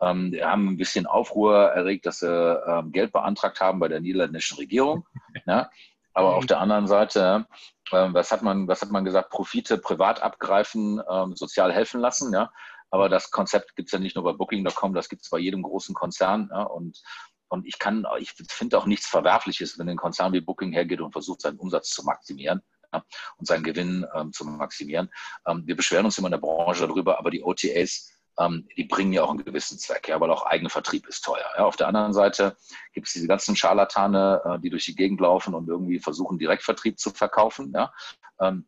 Ähm, wir haben ein bisschen Aufruhr erregt, dass sie ähm, Geld beantragt haben bei der niederländischen Regierung. [laughs] ja. Aber auf der anderen Seite was, hat man, was hat man gesagt, Profite privat abgreifen, ähm, sozial helfen lassen. Ja? Aber das Konzept gibt es ja nicht nur bei Booking.com, das gibt es bei jedem großen Konzern. Ja? Und, und ich kann, ich finde auch nichts Verwerfliches, wenn ein Konzern wie Booking hergeht und versucht, seinen Umsatz zu maximieren. Ja? und seinen Gewinn ähm, zu maximieren. Ähm, wir beschweren uns immer in der Branche darüber, aber die OTAs ähm, die bringen ja auch einen gewissen Zweck, ja, weil auch Eigenvertrieb ist teuer. Ja. Auf der anderen Seite gibt es diese ganzen Scharlatane, äh, die durch die Gegend laufen und irgendwie versuchen, Direktvertrieb zu verkaufen. Ja. Ähm,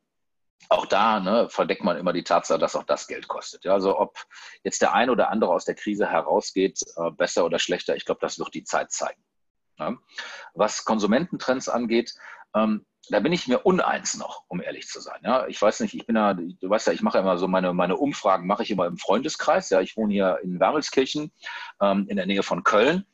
auch da ne, verdeckt man immer die Tatsache, dass auch das Geld kostet. Ja, also ob jetzt der ein oder andere aus der Krise herausgeht, äh, besser oder schlechter, ich glaube, das wird die Zeit zeigen. Ja. Was Konsumententrends angeht, ähm, da bin ich mir uneins noch, um ehrlich zu sein. Ja, ich weiß nicht, ich bin ja, du weißt ja, ich mache immer so meine, meine Umfragen, mache ich immer im Freundeskreis. Ja, ich wohne hier in Wermelskirchen, ähm, in der Nähe von Köln.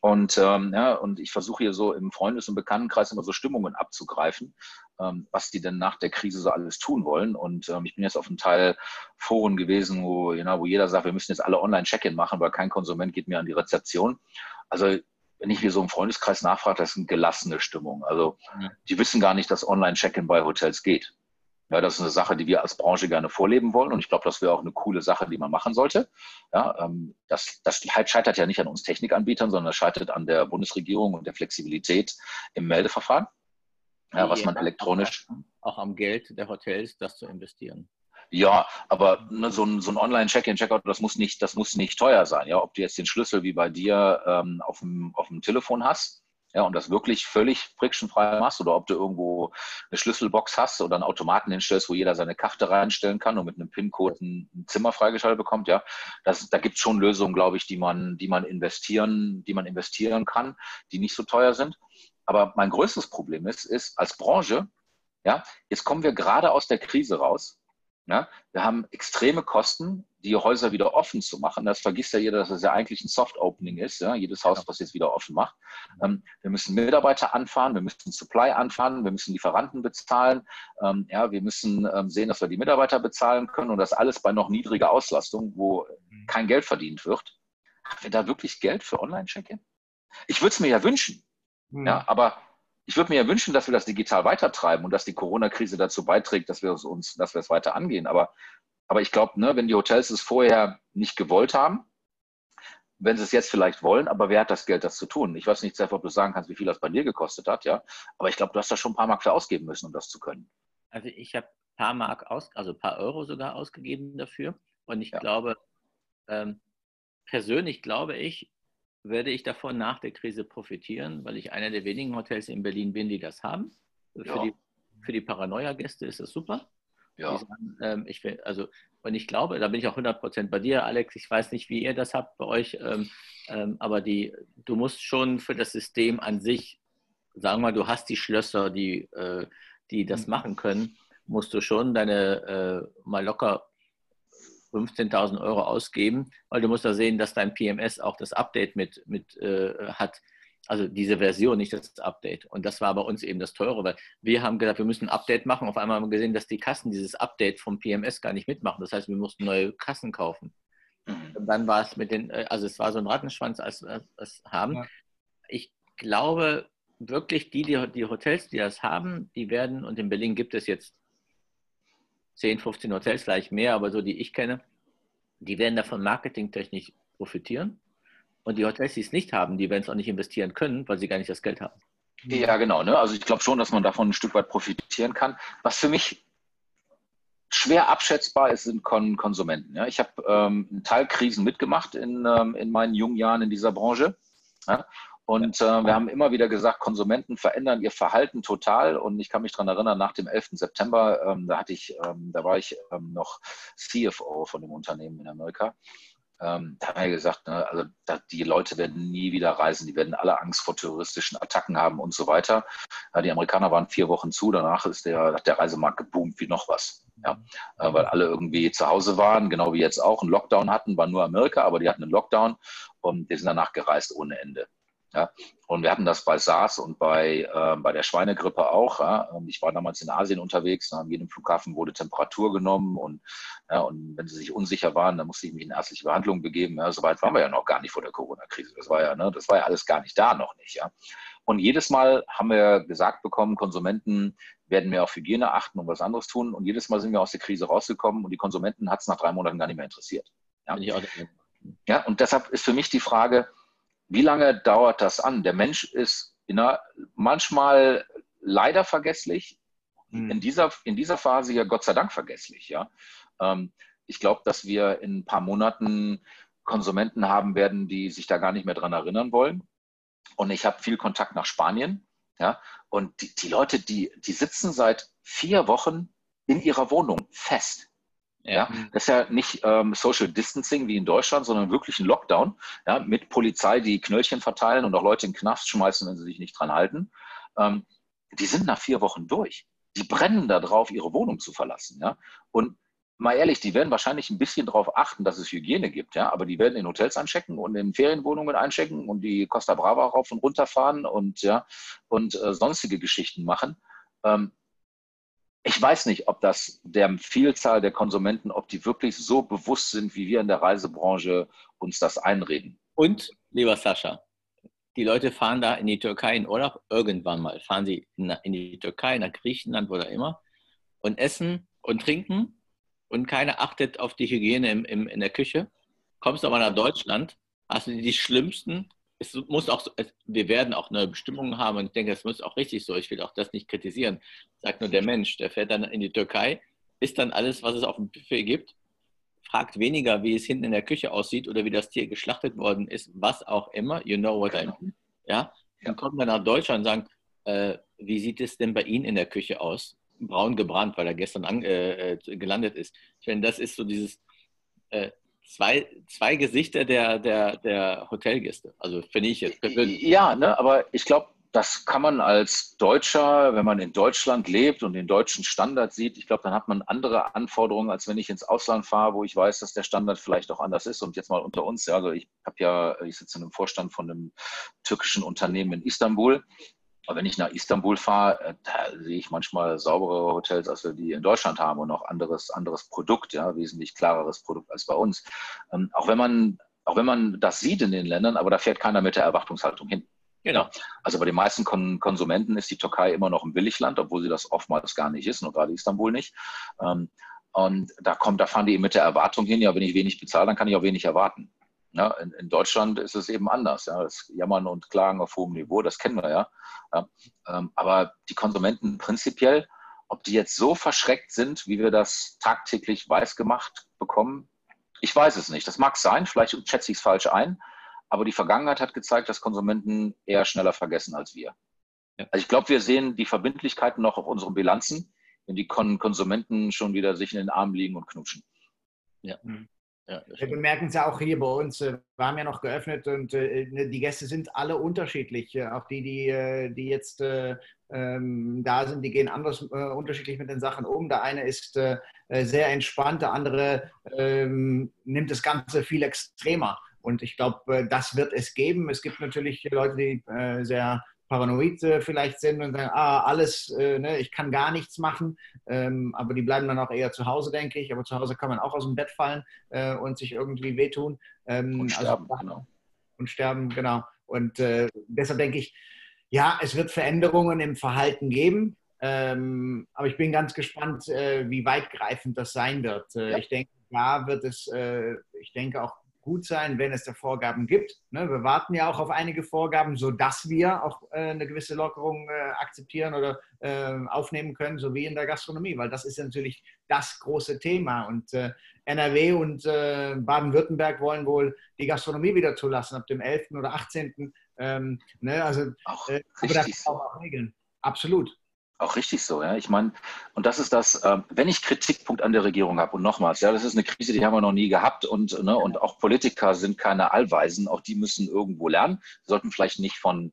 Und, ähm, ja, und ich versuche hier so im Freundes- und Bekanntenkreis immer so Stimmungen abzugreifen, ähm, was die denn nach der Krise so alles tun wollen. Und ähm, ich bin jetzt auf einem Teil Foren gewesen, wo, know, wo jeder sagt, wir müssen jetzt alle Online-Check-In machen, weil kein Konsument geht mehr an die Rezeption. Also wenn ich hier so im Freundeskreis nachfrage, das ist eine gelassene Stimmung. Also die wissen gar nicht, dass Online-Check-in bei Hotels geht. Ja, das ist eine Sache, die wir als Branche gerne vorleben wollen und ich glaube, das wäre auch eine coole Sache, die man machen sollte. Ja, ähm, das, das scheitert ja nicht an uns Technikanbietern, sondern das scheitert an der Bundesregierung und der Flexibilität im Meldeverfahren, ja, was man elektronisch. Auch am Geld der Hotels, das zu investieren. Ja, aber ne, so ein, so ein Online-Check-in, Checkout, das muss nicht, das muss nicht teuer sein. Ja, ob du jetzt den Schlüssel wie bei dir ähm, auf, dem, auf dem Telefon hast, ja, und das wirklich völlig frictionfrei machst, oder ob du irgendwo eine Schlüsselbox hast oder einen Automaten hinstellst, wo jeder seine Karte reinstellen kann und mit einem PIN-Code ein, Zimmer freigeschaltet bekommt, ja, das, da gibt es schon Lösungen, glaube ich, die man, die man investieren, die man investieren kann, die nicht so teuer sind. Aber mein größtes Problem ist, ist als Branche, ja, jetzt kommen wir gerade aus der Krise raus ja, wir haben extreme Kosten, die Häuser wieder offen zu machen. Das vergisst ja jeder, dass das ja eigentlich ein Soft-Opening ist, ja? jedes Haus, was jetzt wieder offen macht. Ähm, wir müssen Mitarbeiter anfahren, wir müssen Supply anfahren, wir müssen Lieferanten bezahlen, ähm, ja, wir müssen ähm, sehen, dass wir die Mitarbeiter bezahlen können und das alles bei noch niedriger Auslastung, wo mhm. kein Geld verdient wird. Haben wir da wirklich Geld für Online-Check-In? Ich würde es mir ja wünschen, mhm. ja, aber ich würde mir ja wünschen, dass wir das digital weitertreiben und dass die Corona-Krise dazu beiträgt, dass wir es uns, dass wir es weiter angehen. Aber aber ich glaube, ne, wenn die Hotels es vorher nicht gewollt haben, wenn sie es jetzt vielleicht wollen, aber wer hat das Geld, das zu tun? Ich weiß nicht, Steph, ob du sagen kannst, wie viel das bei dir gekostet hat, ja. Aber ich glaube, du hast da schon ein paar Mark für ausgeben müssen, um das zu können. Also ich habe ein paar Mark aus, also ein paar Euro sogar ausgegeben dafür. Und ich ja. glaube, ähm, persönlich glaube ich, werde ich davon nach der Krise profitieren, weil ich einer der wenigen Hotels in Berlin bin, die das haben. Für ja. die, für die Paranoia-Gäste ist das super. Ja. Sagen, ähm, ich will, also, und ich glaube, da bin ich auch 100% bei dir, Alex. Ich weiß nicht, wie ihr das habt bei euch, ähm, ähm, aber die, du musst schon für das System an sich, sagen wir mal, du hast die Schlösser, die, äh, die das mhm. machen können, musst du schon deine äh, mal locker 15.000 Euro ausgeben, weil du musst da sehen, dass dein PMS auch das Update mit, mit äh, hat also diese Version, nicht das Update. Und das war bei uns eben das Teure, weil wir haben gesagt, wir müssen ein Update machen. Auf einmal haben wir gesehen, dass die Kassen dieses Update vom PMS gar nicht mitmachen. Das heißt, wir mussten neue Kassen kaufen. Mhm. Und dann war es mit den, äh, also es war so ein Rattenschwanz, als wir es haben. Ja. Ich glaube wirklich, die, die, die Hotels, die das haben, die werden, und in Berlin gibt es jetzt 10, 15 Hotels, vielleicht mehr, aber so die ich kenne, die werden davon marketingtechnisch profitieren. Und die Hotels, die es nicht haben, die werden es auch nicht investieren können, weil sie gar nicht das Geld haben. Ja, genau. Ne? Also ich glaube schon, dass man davon ein Stück weit profitieren kann. Was für mich schwer abschätzbar ist, sind Kon Konsumenten. Ja? Ich habe ähm, einen Teil Krisen mitgemacht in, ähm, in meinen jungen Jahren in dieser Branche. Ja? Und äh, wir haben immer wieder gesagt, Konsumenten verändern ihr Verhalten total. Und ich kann mich daran erinnern, nach dem 11. September, ähm, da hatte ich, ähm, da war ich ähm, noch CFO von dem Unternehmen in Amerika. Ähm, da haben wir gesagt, ne, also da, die Leute werden nie wieder reisen, die werden alle Angst vor terroristischen Attacken haben und so weiter. Ja, die Amerikaner waren vier Wochen zu, danach ist der, hat der Reisemarkt geboomt wie noch was. Ja, äh, weil alle irgendwie zu Hause waren, genau wie jetzt auch, einen Lockdown hatten, war nur Amerika, aber die hatten einen Lockdown und die sind danach gereist ohne Ende. Ja, und wir hatten das bei SARS und bei, äh, bei der Schweinegrippe auch. Ja. Ich war damals in Asien unterwegs, an jedem Flughafen wurde Temperatur genommen und, ja, und wenn sie sich unsicher waren, dann musste ich mich in ärztliche Behandlung begeben. Ja. Soweit waren wir ja noch gar nicht vor der Corona-Krise. Das war ja, ne, das war ja alles gar nicht da noch nicht. Ja. Und jedes Mal haben wir gesagt bekommen, Konsumenten werden mehr auf Hygiene achten und was anderes tun. Und jedes Mal sind wir aus der Krise rausgekommen und die Konsumenten hat es nach drei Monaten gar nicht mehr interessiert. Ja. ja, und deshalb ist für mich die Frage, wie lange dauert das an? Der Mensch ist einer, manchmal leider vergesslich, hm. in, dieser, in dieser Phase ja Gott sei Dank vergesslich. Ja? Ähm, ich glaube, dass wir in ein paar Monaten Konsumenten haben werden, die sich da gar nicht mehr dran erinnern wollen. Und ich habe viel Kontakt nach Spanien. Ja? Und die, die Leute, die, die sitzen seit vier Wochen in ihrer Wohnung fest. Ja, das ist ja nicht ähm, Social Distancing wie in Deutschland, sondern wirklich ein Lockdown, ja, mit Polizei, die Knöllchen verteilen und auch Leute in den Knast schmeißen, wenn sie sich nicht dran halten. Ähm, die sind nach vier Wochen durch. Die brennen da drauf, ihre Wohnung zu verlassen. Ja? Und mal ehrlich, die werden wahrscheinlich ein bisschen darauf achten, dass es Hygiene gibt, ja, aber die werden in Hotels einchecken und in Ferienwohnungen einchecken und die Costa Brava rauf und runter fahren und ja und äh, sonstige Geschichten machen. Ähm, ich weiß nicht, ob das der Vielzahl der Konsumenten, ob die wirklich so bewusst sind, wie wir in der Reisebranche uns das einreden. Und, lieber Sascha, die Leute fahren da in die Türkei in Urlaub, irgendwann mal fahren sie in die Türkei, nach Griechenland, wo immer, und essen und trinken und keiner achtet auf die Hygiene im, im, in der Küche. Kommst du aber nach Deutschland, hast du die schlimmsten es muss auch, es, wir werden auch eine Bestimmung haben und ich denke, es muss auch richtig so. Ich will auch das nicht kritisieren. Sagt nur der Mensch, der fährt dann in die Türkei, isst dann alles, was es auf dem Buffet gibt, fragt weniger, wie es hinten in der Küche aussieht oder wie das Tier geschlachtet worden ist, was auch immer. You know what I mean. Ja, dann kommen dann nach Deutschland und sagen, äh, wie sieht es denn bei Ihnen in der Küche aus? Braun gebrannt, weil er gestern an, äh, äh gelandet ist. Ich meine, das ist so dieses, äh, zwei, zwei Gesichter der, der, der Hotelgäste. Also finde ich jetzt. Ja, ne, aber ich glaube, das kann man als Deutscher, wenn man in Deutschland lebt und den deutschen Standard sieht, ich glaube, dann hat man andere Anforderungen, als wenn ich ins Ausland fahre, wo ich weiß, dass der Standard vielleicht auch anders ist. Und jetzt mal unter uns, ja, also ich habe ja, ich sitze in einem Vorstand von einem türkischen Unternehmen in Istanbul. Aber wenn ich nach Istanbul fahre, äh, da sehe ich manchmal saubere Hotels, als wir die in Deutschland haben und auch anderes, anderes Produkt, ja, wesentlich klareres Produkt als bei uns. Ähm, auch wenn man, auch wenn man das sieht in den Ländern, aber da fährt keiner mit der Erwartungshaltung hin. Genau. Also bei den meisten Kon Konsumenten ist die Türkei immer noch ein Billigland, obwohl sie das oftmals gar nicht ist, und gerade Istanbul nicht. Ähm, und da kommt, da fahren die mit der Erwartung hin, ja, wenn ich wenig bezahle, dann kann ich auch wenig erwarten. Ja, in, in, Deutschland ist es eben anders. Ja. Das Jammern und Klagen auf hohem Niveau, das kennen wir ja. ja. Ähm, aber die Konsumenten prinzipiell, ob die jetzt so verschreckt sind, wie wir das tagtäglich weiß gemacht bekommen, ich weiß es nicht. Das mag sein, vielleicht schätze ich es falsch ein. Aber die Vergangenheit hat gezeigt, dass Konsumenten eher schneller vergessen als wir. Ja. Also ich glaube, wir sehen die Verbindlichkeiten noch auf unseren Bilanzen, wenn die Konsumenten schon wieder sich in den Armen liegen und knutschen. Ja. Mhm. Ja, wir bemerken es ja auch hier bei uns. Äh, wir haben ja noch geöffnet und äh, ne, die Gäste sind alle unterschiedlich. Auch die, die, äh, die jetzt ähm, da sind, die gehen anders unterschiedlich mit den Sachen um. Der eine ist sehr entspannt, der andere ähm, nimmt das Ganze viel extremer. Und ich glaube, äh, das wird es geben. Es gibt natürlich Leute, die äh, sehr paranoid äh, vielleicht sind und sagen, ah, alles, ne, ich kann gar nichts machen. Ähm, aber die bleiben dann auch eher zu Hause, denke ich. Aber zu Hause kann man auch aus dem Bett fallen und sich irgendwie wehtun. Ähm, und also sterben, also, genau. Und sterben, genau. Und deshalb denke ich, ja, es wird Veränderungen im Verhalten geben. Ähm, aber ich bin ganz gespannt, wie weitgreifend das sein wird. Ja. Ich denke, da wird es, ich denke auch gut sein, wenn es da Vorgaben gibt. Ne? Wir warten ja auch auf einige Vorgaben, sodass wir auch äh, eine gewisse Lockerung äh, akzeptieren oder äh, aufnehmen können, so wie in der Gastronomie, weil das ist natürlich das große Thema. Und äh, NRW und äh, Baden-Württemberg wollen wohl die Gastronomie wieder zulassen ab dem 11. oder 18. Ähm, ne? Also, Ach, äh, aber das auch regeln. Absolut. Auch richtig so, ja. Ich meine, und das ist das, äh, wenn ich Kritikpunkt an der Regierung habe, und nochmals, ja, das ist eine Krise, die haben wir noch nie gehabt und, ne, und auch Politiker sind keine Allweisen, auch die müssen irgendwo lernen, sollten vielleicht nicht von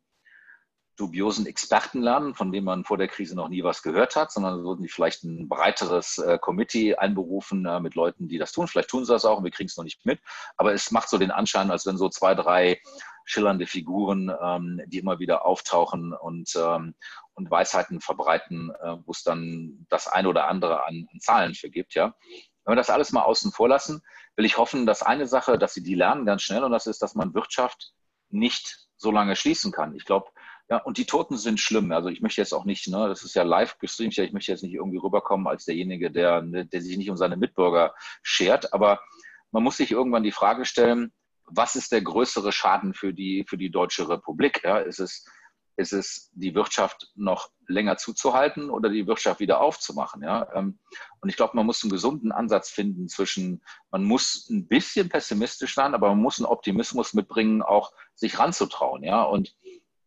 dubiosen Experten lernen, von denen man vor der Krise noch nie was gehört hat, sondern sollten die vielleicht ein breiteres äh, Committee einberufen äh, mit Leuten, die das tun. Vielleicht tun sie das auch und wir kriegen es noch nicht mit. Aber es macht so den Anschein, als wenn so zwei, drei schillernde Figuren, ähm, die immer wieder auftauchen und, ähm, und Weisheiten verbreiten, äh, wo es dann das eine oder andere an, an Zahlen für gibt. Ja? Wenn wir das alles mal außen vor lassen, will ich hoffen, dass eine Sache, dass sie die lernen ganz schnell und das ist, dass man Wirtschaft nicht so lange schließen kann. Ich glaube, ja, und die Toten sind schlimm. Also ich möchte jetzt auch nicht, ne, das ist ja live gestreamt, ich möchte jetzt nicht irgendwie rüberkommen als derjenige, der, der sich nicht um seine Mitbürger schert, aber man muss sich irgendwann die Frage stellen, was ist der größere Schaden für die, für die Deutsche Republik? Ja, ist, es, ist es die Wirtschaft noch länger zuzuhalten oder die Wirtschaft wieder aufzumachen? Ja? Ähm, und ich glaube, man muss einen gesunden Ansatz finden zwischen, man muss ein bisschen pessimistisch sein, aber man muss einen Optimismus mitbringen, auch sich ranzutrauen. Ja? Und,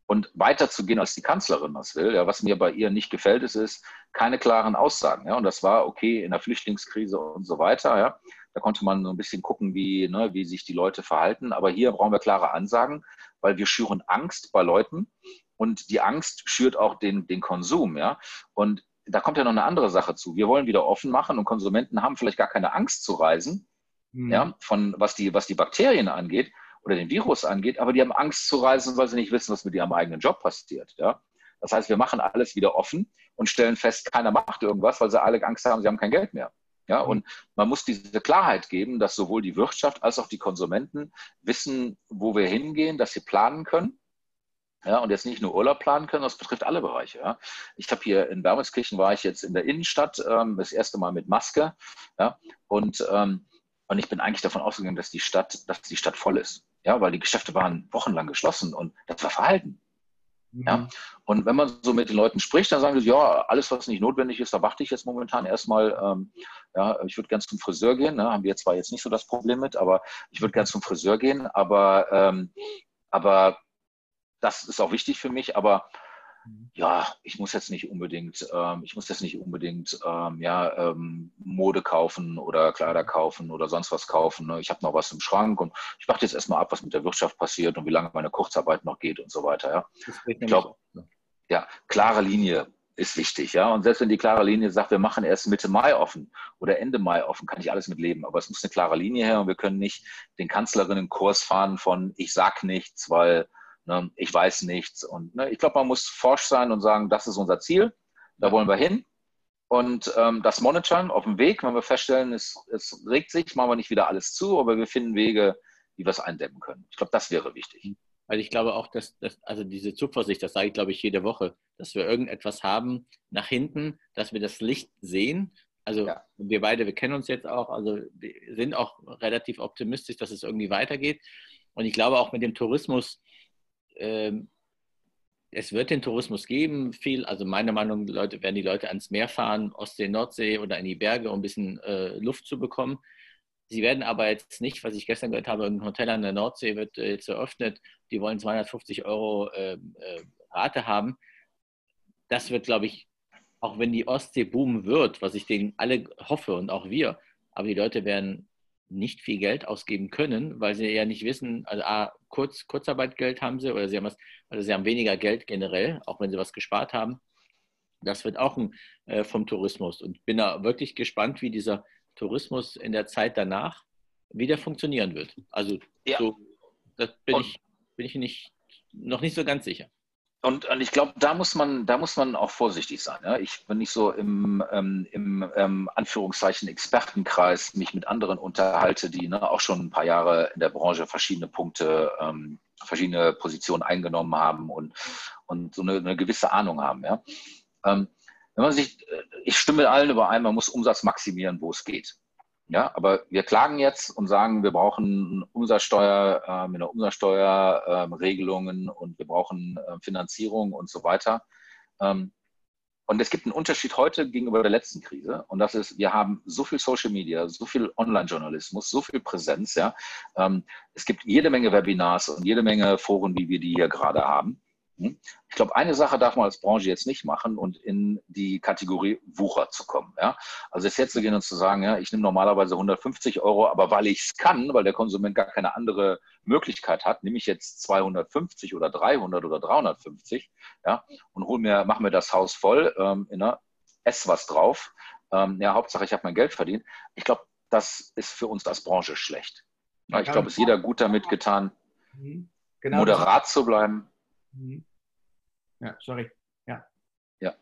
und weiter zu gehen, als die Kanzlerin das will. Ja? Was mir bei ihr nicht gefällt, ist, ist keine klaren Aussagen. Ja? Und das war okay in der Flüchtlingskrise und so weiter. Ja? Da konnte man so ein bisschen gucken, wie, ne, wie sich die Leute verhalten. Aber hier brauchen wir klare Ansagen, weil wir schüren Angst bei Leuten und die Angst schürt auch den, den Konsum. Ja? Und da kommt ja noch eine andere Sache zu. Wir wollen wieder offen machen und Konsumenten haben vielleicht gar keine Angst zu reisen, mhm. ja, von was die, was die Bakterien angeht oder den Virus angeht, aber die haben Angst zu reisen, weil sie nicht wissen, was mit ihrem eigenen Job passiert. Ja? Das heißt, wir machen alles wieder offen und stellen fest, keiner macht irgendwas, weil sie alle Angst haben, sie haben kein Geld mehr. Ja, mhm. und man muss diese Klarheit geben, dass sowohl die Wirtschaft als auch die Konsumenten wissen, wo wir hingehen, dass sie planen können. Ja, und jetzt nicht nur Urlaub planen können, das betrifft alle Bereiche. Ja. Ich habe hier in Wermelskirchen war ich jetzt in der Innenstadt ähm, das erste Mal mit Maske. Ja, und, ähm, und ich bin eigentlich davon ausgegangen, dass die Stadt, dass die Stadt voll ist. Ja, weil die Geschäfte waren wochenlang geschlossen und das war Verhalten. Ja? Mhm. Und wenn man so mit den Leuten spricht, dann sagen sie, ja, alles, was nicht notwendig ist, da warte ich jetzt momentan erstmal. Ähm, ja, ich würde gerne zum Friseur gehen. Ne? Haben wir zwar jetzt nicht so das Problem mit, aber ich würde gerne zum Friseur gehen. Aber, ähm, aber das ist auch wichtig für mich. Aber mhm. ja, ich muss jetzt nicht unbedingt, ähm, ich muss jetzt nicht unbedingt ähm, ja, ähm, Mode kaufen oder Kleider kaufen oder sonst was kaufen. Ne? Ich habe noch was im Schrank und ich warte jetzt erstmal ab, was mit der Wirtschaft passiert und wie lange meine Kurzarbeit noch geht und so weiter. Ja? Ich glaube, ja, klare Linie ist wichtig, ja. Und selbst wenn die klare Linie sagt, wir machen erst Mitte Mai offen oder Ende Mai offen, kann ich alles mit leben. Aber es muss eine klare Linie her und wir können nicht den Kanzlerinnenkurs fahren von ich sag nichts, weil ne, ich weiß nichts. Und ne, ich glaube, man muss forsch sein und sagen, das ist unser Ziel, da wollen wir hin. Und ähm, das monitoren auf dem Weg, wenn wir feststellen, es, es regt sich, machen wir nicht wieder alles zu, aber wir finden Wege, wie wir es eindämmen können. Ich glaube, das wäre wichtig. Weil ich glaube auch, dass, dass, also diese Zuversicht, das sage ich, glaube ich, jede Woche, dass wir irgendetwas haben nach hinten, dass wir das Licht sehen. Also ja. wir beide, wir kennen uns jetzt auch, also wir sind auch relativ optimistisch, dass es irgendwie weitergeht. Und ich glaube auch mit dem Tourismus, ähm, es wird den Tourismus geben, viel, also meiner Meinung nach werden die Leute ans Meer fahren, Ostsee, Nordsee oder in die Berge, um ein bisschen äh, Luft zu bekommen. Sie werden aber jetzt nicht, was ich gestern gehört habe, ein Hotel an der Nordsee wird äh, jetzt eröffnet, die wollen 250 Euro äh, äh, Rate haben. Das wird, glaube ich, auch wenn die Ostsee boomen wird, was ich denen alle hoffe und auch wir, aber die Leute werden nicht viel Geld ausgeben können, weil sie ja nicht wissen, also A, Kurz, Kurzarbeitgeld haben sie oder sie haben, was, also sie haben weniger Geld generell, auch wenn sie was gespart haben. Das wird auch ein, äh, vom Tourismus und bin da wirklich gespannt, wie dieser Tourismus in der Zeit danach wieder funktionieren wird. Also ja. so, das bin ich, bin ich nicht, noch nicht so ganz sicher. Und, und ich glaube, da muss man, da muss man auch vorsichtig sein. Ja? Ich, wenn ich so im, ähm, im ähm, Anführungszeichen Expertenkreis mich mit anderen unterhalte, die ne, auch schon ein paar Jahre in der Branche verschiedene Punkte, ähm, verschiedene Positionen eingenommen haben und, und so eine, eine gewisse Ahnung haben. Ja? Ähm, wenn man sich, äh, ich stimme allen überein, man muss Umsatz maximieren, wo es geht. Ja, aber wir klagen jetzt und sagen, wir brauchen Umsatzsteuer äh, mit einer Umsatzsteuerregelungen äh, und wir brauchen äh, Finanzierung und so weiter. Ähm, und es gibt einen Unterschied heute gegenüber der letzten Krise. Und das ist, wir haben so viel Social Media, so viel Online-Journalismus, so viel Präsenz. Ja. Ähm, es gibt jede Menge Webinars und jede Menge Foren, wie wir die hier gerade haben. Hm? Ich glaube, eine Sache darf man als Branche jetzt nicht machen und in die Kategorie Wucher zu kommen. Ja? Also jetzt zu gehen und zu sagen, ja, ich nehme normalerweise 150 Euro, aber weil ich es kann, weil der Konsument gar keine andere Möglichkeit hat, nehme ich jetzt 250 oder 300 oder 350 ja, und hol mir, mach mir das Haus voll, ähm, ne, ess was drauf. Ähm, ja, Hauptsache, ich habe mein Geld verdient. Ich glaube, das ist für uns als Branche schlecht. Ja, ich glaube, es ist jeder gut damit getan, mhm. genau moderat zu bleiben. Ja, sorry. Ja. Ja.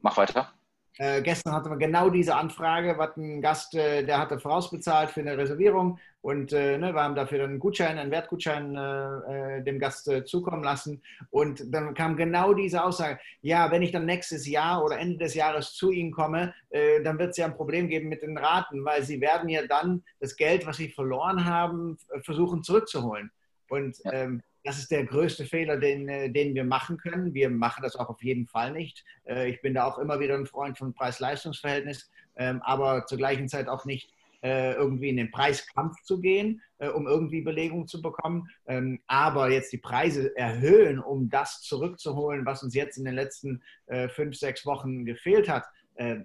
Mach weiter. Äh, gestern hatten wir genau diese Anfrage, was ein Gast, äh, der hatte vorausbezahlt für eine Reservierung und äh, ne, wir haben dafür dann einen Gutschein, einen Wertgutschein äh, äh, dem Gast äh, zukommen lassen und dann kam genau diese Aussage, ja, wenn ich dann nächstes Jahr oder Ende des Jahres zu Ihnen komme, dann wird es ja ein Problem geben mit den Raten, weil Sie werden ja dann das Geld, was Sie verloren haben, versuchen zurückzuholen. Und ja. ähm, das ist der größte Fehler, den, äh, den wir machen können. Wir machen das auch auf jeden Fall nicht. Äh, ich bin da auch immer wieder ein Freund von Preis-Leistungs-Verhältnis, ähm, aber zur gleichen Zeit auch nicht äh, irgendwie in den Preiskampf zu gehen, um irgendwie Belegung zu bekommen. Ähm, aber jetzt die Preise erhöhen, um das zurückzuholen, was uns jetzt in den letzten fünf, sechs Wochen gefehlt hat,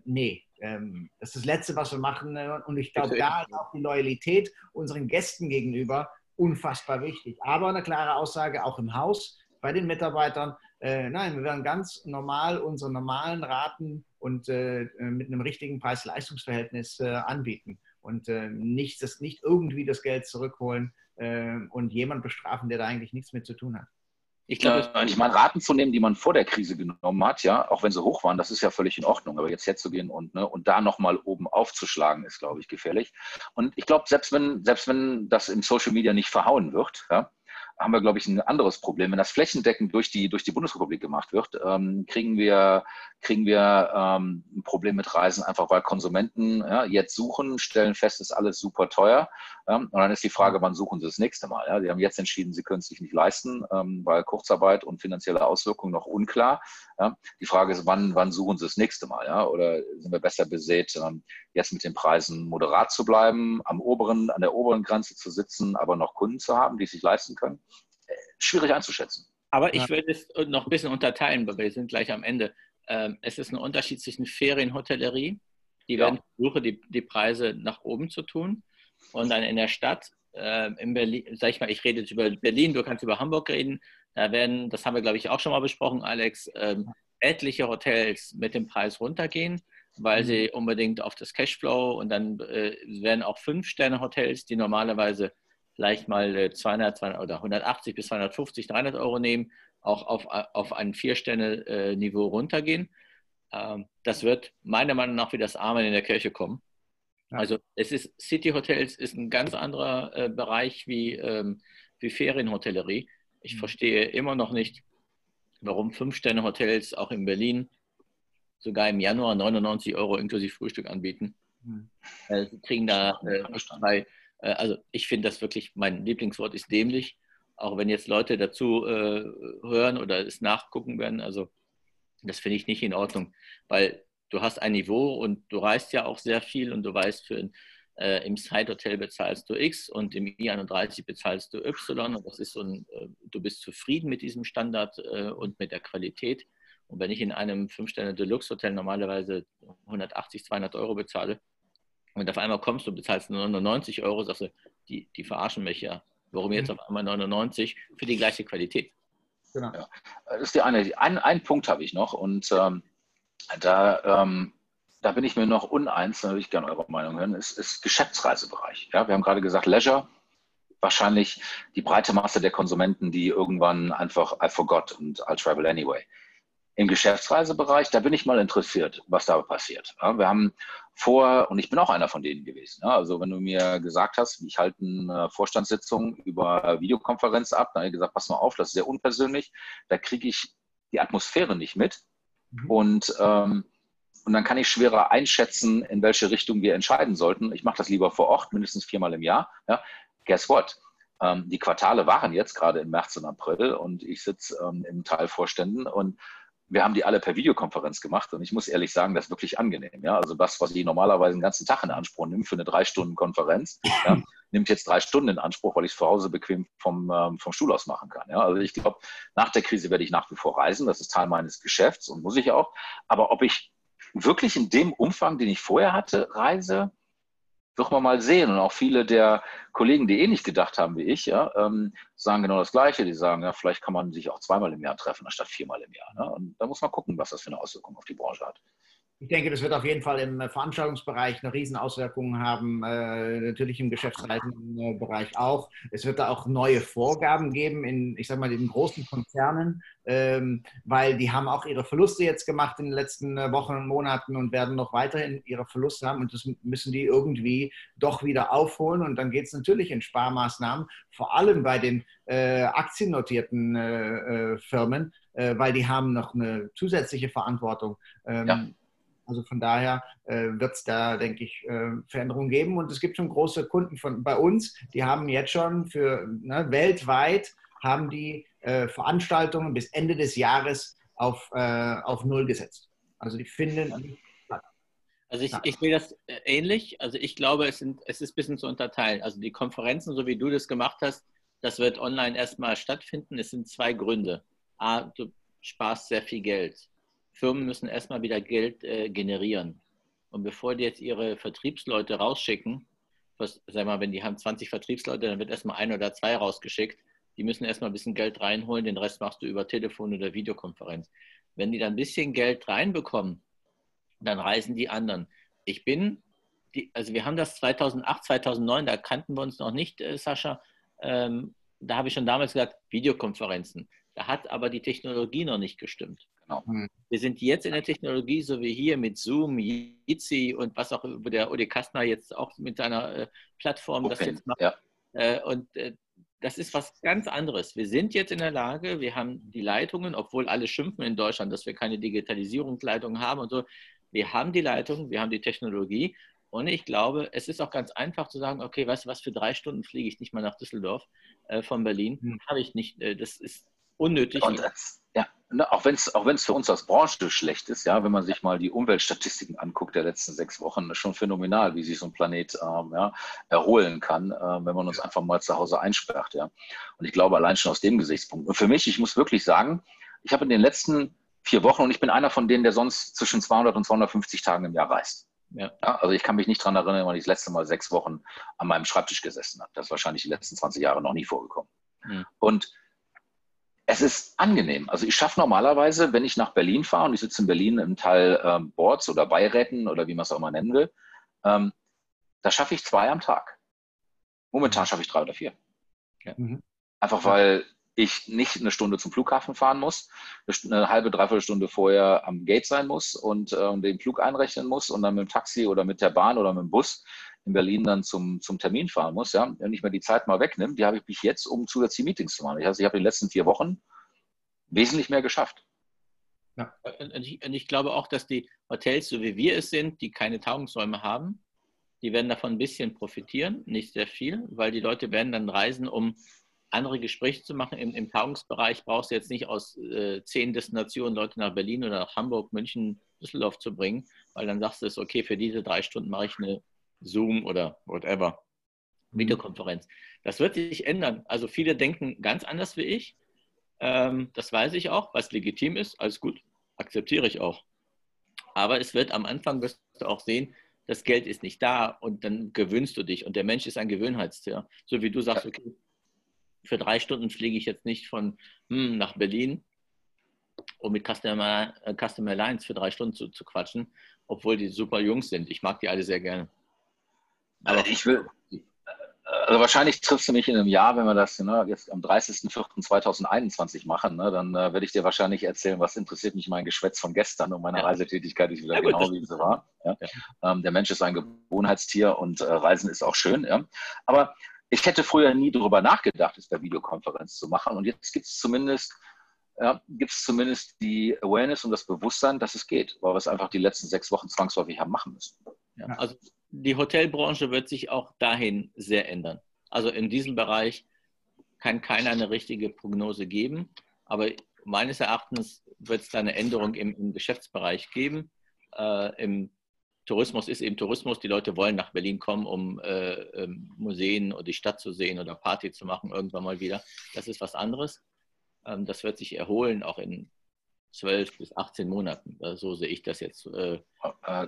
nee, ähm, das ist das Letzte, was wir machen. Und ich glaube, da ist auch die Loyalität unseren Gästen gegenüber unfassbar wichtig. Aber eine klare Aussage auch im Haus bei den Mitarbeitern. Äh, nein, wir werden ganz normal unsere normalen Raten und äh, mit einem richtigen Preis-Leistungs-Verhältnis äh, anbieten und äh, nicht, das, nicht irgendwie das Geld zurückholen äh, und jemand bestrafen, der da eigentlich nichts mit zu tun hat. Ich glaube, äh, ich meine, Raten zu nehmen, die man vor der Krise genommen hat, ja, auch wenn sie hoch waren, das ist ja völlig in Ordnung. Aber jetzt herzugehen und, ne, und da nochmal oben aufzuschlagen, ist, glaube ich, gefährlich. Und ich glaube, selbst wenn, selbst wenn das im Social Media nicht verhauen wird, ja, haben wir, glaube ich, ein anderes Problem. Wenn das flächendeckend durch die, durch die Bundesrepublik gemacht wird, ähm, kriegen wir, kriegen wir ähm, ein Problem mit Reisen, einfach weil Konsumenten ja, jetzt suchen, stellen fest, ist alles super teuer. Ähm, und dann ist die Frage, wann suchen sie das nächste Mal? Ja? Sie haben jetzt entschieden, sie können es sich nicht leisten, ähm, weil Kurzarbeit und finanzielle Auswirkungen noch unklar. Die Frage ist, wann, wann suchen sie das nächste Mal? Ja? Oder sind wir besser besät, ähm, jetzt mit den Preisen moderat zu bleiben, am oberen, an der oberen Grenze zu sitzen, aber noch Kunden zu haben, die es sich leisten können? Äh, schwierig einzuschätzen. Aber ich würde es noch ein bisschen unterteilen, weil wir sind gleich am Ende. Es ist ein Unterschied zwischen Ferienhotellerie, die ja. werden versuchen, die, die Preise nach oben zu tun. Und dann in der Stadt, äh, in Berlin, sag ich mal, ich rede jetzt über Berlin, du kannst über Hamburg reden. Da werden, das haben wir, glaube ich, auch schon mal besprochen, Alex, ähm, etliche Hotels mit dem Preis runtergehen, weil mhm. sie unbedingt auf das Cashflow und dann äh, werden auch Fünf-Sterne-Hotels, die normalerweise vielleicht mal 200, äh, 200 oder 180 bis 250, 300 Euro nehmen, auch auf, auf ein Vier-Sterne-Niveau runtergehen. Ähm, das wird meiner Meinung nach wie das Amen in der Kirche kommen. Also es ist City Hotels ist ein ganz anderer äh, Bereich wie, ähm, wie Ferienhotellerie. Ich mhm. verstehe immer noch nicht, warum Fünf-Sterne-Hotels auch in Berlin sogar im Januar 99 Euro inklusive Frühstück anbieten. Mhm. Äh, sie kriegen da äh, bei, äh, also ich finde das wirklich, mein Lieblingswort ist dämlich, auch wenn jetzt Leute dazu äh, hören oder es nachgucken werden. Also das finde ich nicht in Ordnung, weil du hast ein Niveau und du reist ja auch sehr viel und du weißt, für, äh, im Side Hotel bezahlst du X und im I31 bezahlst du Y und das ist so ein, äh, du bist zufrieden mit diesem Standard äh, und mit der Qualität. Und wenn ich in einem 5-Sterne Deluxe Hotel normalerweise 180, 200 Euro bezahle und auf einmal kommst du und bezahlst 99 Euro, sagst du, die, die verarschen mich ja. Warum jetzt mhm. auf einmal 99 für die gleiche Qualität? Genau. Ja. Das ist die eine. Ein, einen Punkt habe ich noch und ähm, da, ähm, da bin ich mir noch uneins, da würde ich gerne eure Meinung hören, ist, ist Geschäftsreisebereich. Ja, wir haben gerade gesagt, Leisure, wahrscheinlich die breite Masse der Konsumenten, die irgendwann einfach I forgot und I'll travel anyway. Im Geschäftsreisebereich, da bin ich mal interessiert, was da passiert. Ja, wir haben vor, und ich bin auch einer von denen gewesen. Ja, also wenn du mir gesagt hast, ich halte eine Vorstandssitzung über Videokonferenz ab, dann habe ich gesagt, pass mal auf, das ist sehr unpersönlich, da kriege ich die Atmosphäre nicht mit. Mhm. Und, ähm, und dann kann ich schwerer einschätzen, in welche Richtung wir entscheiden sollten. Ich mache das lieber vor Ort, mindestens viermal im Jahr. Ja. Guess what? Ähm, die Quartale waren jetzt gerade im März und April und ich sitze ähm, im Teilvorständen und wir haben die alle per Videokonferenz gemacht und ich muss ehrlich sagen, das ist wirklich angenehm. Ja? Also das, was ich normalerweise den ganzen Tag in Anspruch nehme für eine drei Stunden Konferenz, ja, [laughs] nimmt jetzt drei Stunden in Anspruch, weil ich es zu Hause bequem vom, ähm, vom Stuhl aus machen kann. Ja? Also ich glaube, nach der Krise werde ich nach wie vor reisen. Das ist Teil meines Geschäfts und muss ich auch. Aber ob ich wirklich in dem Umfang, den ich vorher hatte, reise, wird man mal sehen. Und auch viele der Kollegen, die ähnlich gedacht haben wie ich, ja, ähm, sagen genau das Gleiche. Die sagen, ja, vielleicht kann man sich auch zweimal im Jahr treffen, anstatt viermal im Jahr. Ne? Und da muss man gucken, was das für eine Auswirkung auf die Branche hat. Ich denke, das wird auf jeden Fall im Veranstaltungsbereich eine Riesenauswirkung haben, äh, natürlich im Geschäftsreisenbereich auch. Es wird da auch neue Vorgaben geben in, ich sag mal, den großen Konzernen, ähm, weil die haben auch ihre Verluste jetzt gemacht in den letzten äh, Wochen und Monaten und werden noch weiterhin ihre Verluste haben und das müssen die irgendwie doch wieder aufholen und dann geht es natürlich in Sparmaßnahmen, vor allem bei den äh, aktiennotierten äh, äh Firmen, äh, weil die haben noch eine zusätzliche Verantwortung. Ähm, ja also von daher äh, wird es da, denke ich, äh, Veränderungen geben. Und es gibt schon große Kunden von bei uns, die haben jetzt schon für ne, weltweit haben die äh, Veranstaltungen bis Ende des Jahres auf, äh, auf Null gesetzt. Also die finden also ich, ich sehe das äh, ähnlich. Also ich glaube, es, sind, es ist ein bisschen zu unterteilen. Also die Konferenzen, so wie du das gemacht hast, das wird online erstmal stattfinden. Es sind zwei Gründe. A, du sparst sehr viel Geld. Firmen müssen erstmal wieder Geld äh, generieren. Und bevor die jetzt ihre Vertriebsleute rausschicken, was, sag mal, wenn die haben 20 Vertriebsleute, dann wird erstmal ein oder zwei rausgeschickt. Die müssen erstmal ein bisschen Geld reinholen, den Rest machst du über Telefon oder Videokonferenz. Wenn die dann ein bisschen Geld reinbekommen, dann reisen die anderen. Ich bin, die, also wir haben das 2008, 2009, da kannten wir uns noch nicht, äh, Sascha. Ähm, da habe ich schon damals gesagt, Videokonferenzen. Da hat aber die Technologie noch nicht gestimmt. Genau. Hm. Wir sind jetzt in der Technologie, so wie hier mit Zoom, Jitsi und was auch über der Odi Kastner jetzt auch mit seiner äh, Plattform okay. das jetzt macht. Ja. Äh, und äh, das ist was ganz anderes. Wir sind jetzt in der Lage, wir haben die Leitungen, obwohl alle schimpfen in Deutschland, dass wir keine Digitalisierungsleitungen haben und so. Wir haben die Leitungen, wir haben die Technologie und ich glaube, es ist auch ganz einfach zu sagen, okay, weißt du was, für drei Stunden fliege ich nicht mal nach Düsseldorf äh, von Berlin. Hm. Habe ich nicht. Äh, das ist unnötig. Und das, ja, ne, auch wenn es auch wenn's für uns als Branche schlecht ist, ja, wenn man sich mal die Umweltstatistiken anguckt der letzten sechs Wochen, ist schon phänomenal, wie sich so ein Planet ähm, ja, erholen kann, äh, wenn man uns einfach mal zu Hause einsperrt. Ja. Und ich glaube allein schon aus dem Gesichtspunkt. Und für mich, ich muss wirklich sagen, ich habe in den letzten vier Wochen und ich bin einer von denen, der sonst zwischen 200 und 250 Tagen im Jahr reist. Ja. ja. also ich kann mich nicht daran erinnern, wann ich das letzte Mal sechs Wochen an meinem Schreibtisch gesessen habe. Das ist wahrscheinlich die letzten 20 Jahre noch nie vorgekommen. Mhm. Und es ist angenehm. Also ich schaffe normalerweise, wenn ich nach Berlin fahre und ich sitze in Berlin im Teil ähm, Boards oder Beiräten oder wie man es auch immer nennen will, ähm, da schaffe ich zwei am Tag. Momentan schaffe ich drei oder vier. Ja. Mhm. Einfach weil ich nicht eine Stunde zum Flughafen fahren muss, eine halbe, dreiviertel Stunde vorher am Gate sein muss und äh, den Flug einrechnen muss und dann mit dem Taxi oder mit der Bahn oder mit dem Bus in Berlin dann zum, zum Termin fahren muss, ja, wenn ich mir die Zeit mal wegnimmt, die habe ich mich jetzt, um zusätzliche Meetings zu machen. Ich, also ich habe in den letzten vier Wochen wesentlich mehr geschafft. Ja. Und, ich, und ich glaube auch, dass die Hotels, so wie wir es sind, die keine Tagungsräume haben, die werden davon ein bisschen profitieren, nicht sehr viel, weil die Leute werden dann reisen, um andere Gespräche zu machen. Im, im Tagungsbereich brauchst du jetzt nicht aus äh, zehn Destinationen Leute nach Berlin oder nach Hamburg, München, Düsseldorf zu bringen, weil dann sagst du es, okay, für diese drei Stunden mache ich eine Zoom oder whatever, mhm. Videokonferenz. Das wird sich ändern. Also viele denken ganz anders wie ich. Ähm, das weiß ich auch, was legitim ist. Alles gut, akzeptiere ich auch. Aber es wird am Anfang, wirst du auch sehen, das Geld ist nicht da und dann gewöhnst du dich. Und der Mensch ist ein Gewöhnheitstier. So wie du sagst, okay, für drei Stunden fliege ich jetzt nicht von hm, nach Berlin, um mit Customer, äh, Customer Alliance für drei Stunden zu, zu quatschen, obwohl die super Jungs sind. Ich mag die alle sehr gerne. Aber ich will, also wahrscheinlich triffst du mich in einem Jahr, wenn wir das ne, jetzt am 30.04.2021 machen, ne, dann äh, werde ich dir wahrscheinlich erzählen, was interessiert mich mein Geschwätz von gestern und meine ja. Reisetätigkeit ist wieder ja, genau wie sie war. Ja. Ähm, der Mensch ist ein Gewohnheitstier und äh, Reisen ist auch schön. Ja. Aber ich hätte früher nie darüber nachgedacht, es per Videokonferenz zu machen und jetzt gibt es zumindest ja, gibt es zumindest die Awareness und das Bewusstsein, dass es geht, weil wir es einfach die letzten sechs Wochen zwangsläufig haben machen müssen. Ja, also die Hotelbranche wird sich auch dahin sehr ändern. Also in diesem Bereich kann keiner eine richtige Prognose geben, aber meines Erachtens wird es da eine Änderung im, im Geschäftsbereich geben. Äh, Im Tourismus ist eben Tourismus. Die Leute wollen nach Berlin kommen, um äh, ähm, Museen oder die Stadt zu sehen oder Party zu machen, irgendwann mal wieder. Das ist was anderes. Ähm, das wird sich erholen, auch in 12 bis 18 Monaten. So sehe ich das jetzt. Äh, äh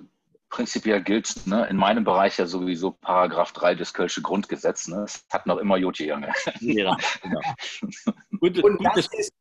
prinzipiell gilt ne, in meinem Bereich ja sowieso Paragraph 3 des Kölsche Grundgesetzes. Ne? Es hat noch immer Joti Junge. Ja, genau. [laughs] und, und, das ist,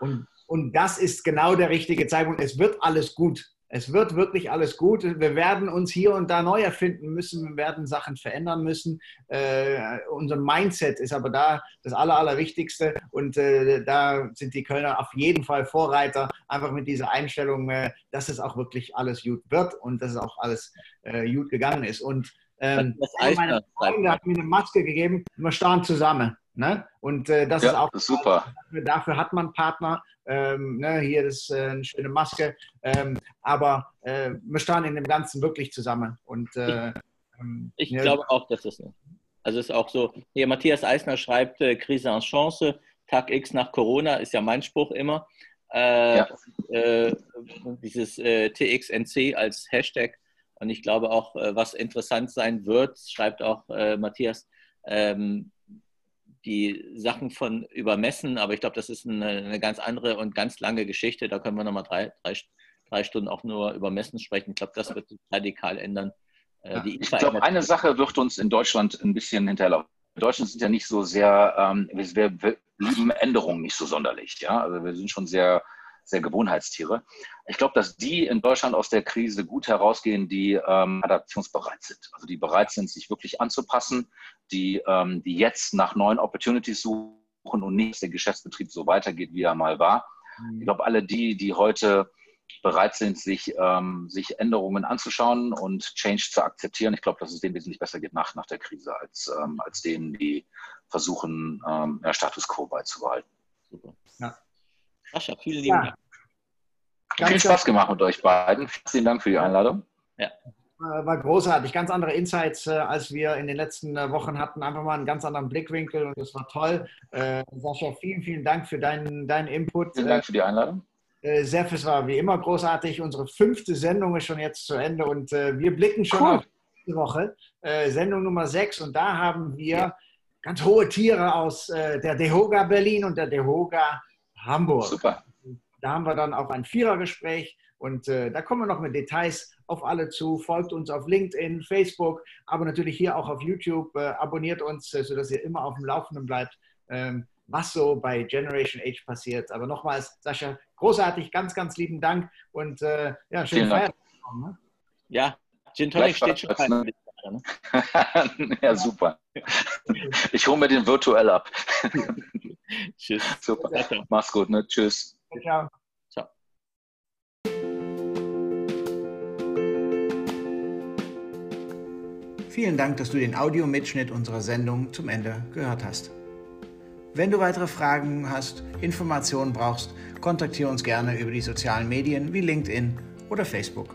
und, und das ist genau der richtige Zeitpunkt. Es wird alles gut. Es wird wirklich alles gut. Wir werden uns hier und da neu erfinden müssen. Wir werden Sachen verändern müssen. Äh, unser Mindset ist aber da das Aller, Allerwichtigste. Und äh, da sind die Kölner auf jeden Fall Vorreiter. Einfach mit dieser Einstellung, äh, dass es auch wirklich alles gut wird und dass es auch alles äh, gut gegangen ist. Und ähm, meine Freunde hat mir eine Maske gegeben. Wir starren zusammen. Ne? Und äh, das ja, ist auch ist super. Dafür, dafür, hat man Partner. Ähm, ne? Hier ist äh, eine schöne Maske. Ähm, aber äh, wir stehen in dem Ganzen wirklich zusammen. Und, äh, ähm, ich ja. glaube auch, dass das ist. Also ist auch so. Hier Matthias Eisner schreibt äh, Krise als Chance. Tag X nach Corona ist ja mein Spruch immer. Äh, ja. dieses TXNC als Hashtag. Und ich glaube auch, was interessant sein wird, schreibt auch Matthias, ähm, die Sachen von übermessen, aber ich glaube, das ist eine, eine, ganz andere und ganz lange Geschichte. Da können wir nochmal drei, drei, drei Stunden auch nur über Messen sprechen. Ich glaube, das wird sich radikal ändern. Äh, ich glaube, eine Sache wird uns in Deutschland ein bisschen hinterlaufen. Wir Deutschen sind ja nicht so sehr, ähm, wir, wir lieben Änderungen nicht so sonderlich. Ja? Also wir sind schon sehr sehr Gewohnheitstiere. Ich glaube, dass die in Deutschland aus der Krise gut herausgehen, die ähm, adaptionsbereit sind. Also die bereit sind, sich wirklich anzupassen, die, ähm, die jetzt nach neuen Opportunities suchen und nicht, dass der Geschäftsbetrieb so weitergeht, wie er mal war. Mhm. Ich glaube, alle die, die heute bereit sind, sich, ähm, sich Änderungen anzuschauen und Change zu akzeptieren. Ich glaube, dass es denen wesentlich besser geht nach, nach der Krise, als, ähm, als denen, die versuchen, ähm, Status quo beizubehalten. Super. Ja. Sascha, vielen lieben ja. Dank. Viel Spaß gemacht mit euch beiden. Vielen Dank für die Einladung. Ja. War großartig. Ganz andere Insights, äh, als wir in den letzten äh, Wochen hatten. Einfach mal einen ganz anderen Blickwinkel und das war toll. Äh, Sascha, vielen, vielen Dank für deinen, deinen Input. Vielen Dank für die Einladung. Sef, es war wie immer großartig. Unsere fünfte Sendung ist schon jetzt zu Ende und wir blicken schon cool. auf die Woche. Sendung Nummer sechs und da haben wir ja. ganz hohe Tiere aus der Dehoga Berlin und der Dehoga Hamburg. Super. Da haben wir dann auch ein Vierergespräch und äh, da kommen wir noch mit Details auf alle zu. Folgt uns auf LinkedIn, Facebook, aber natürlich hier auch auf YouTube. Äh, abonniert uns, äh, sodass ihr immer auf dem Laufenden bleibt, ähm, was so bei Generation Age passiert. Aber nochmals, Sascha, großartig, ganz, ganz lieben Dank und äh, ja, schönen Feiertag. Ne? Ja, Gin Tonic steht schon rein. Ne? [laughs] ja, super. Ich hole mir den virtuell ab. [laughs] Tschüss. Super. Mach's gut, ne? Tschüss. Ciao. Ciao. Vielen Dank, dass du den Audiomitschnitt unserer Sendung zum Ende gehört hast. Wenn du weitere Fragen hast, Informationen brauchst, kontaktiere uns gerne über die sozialen Medien wie LinkedIn oder Facebook.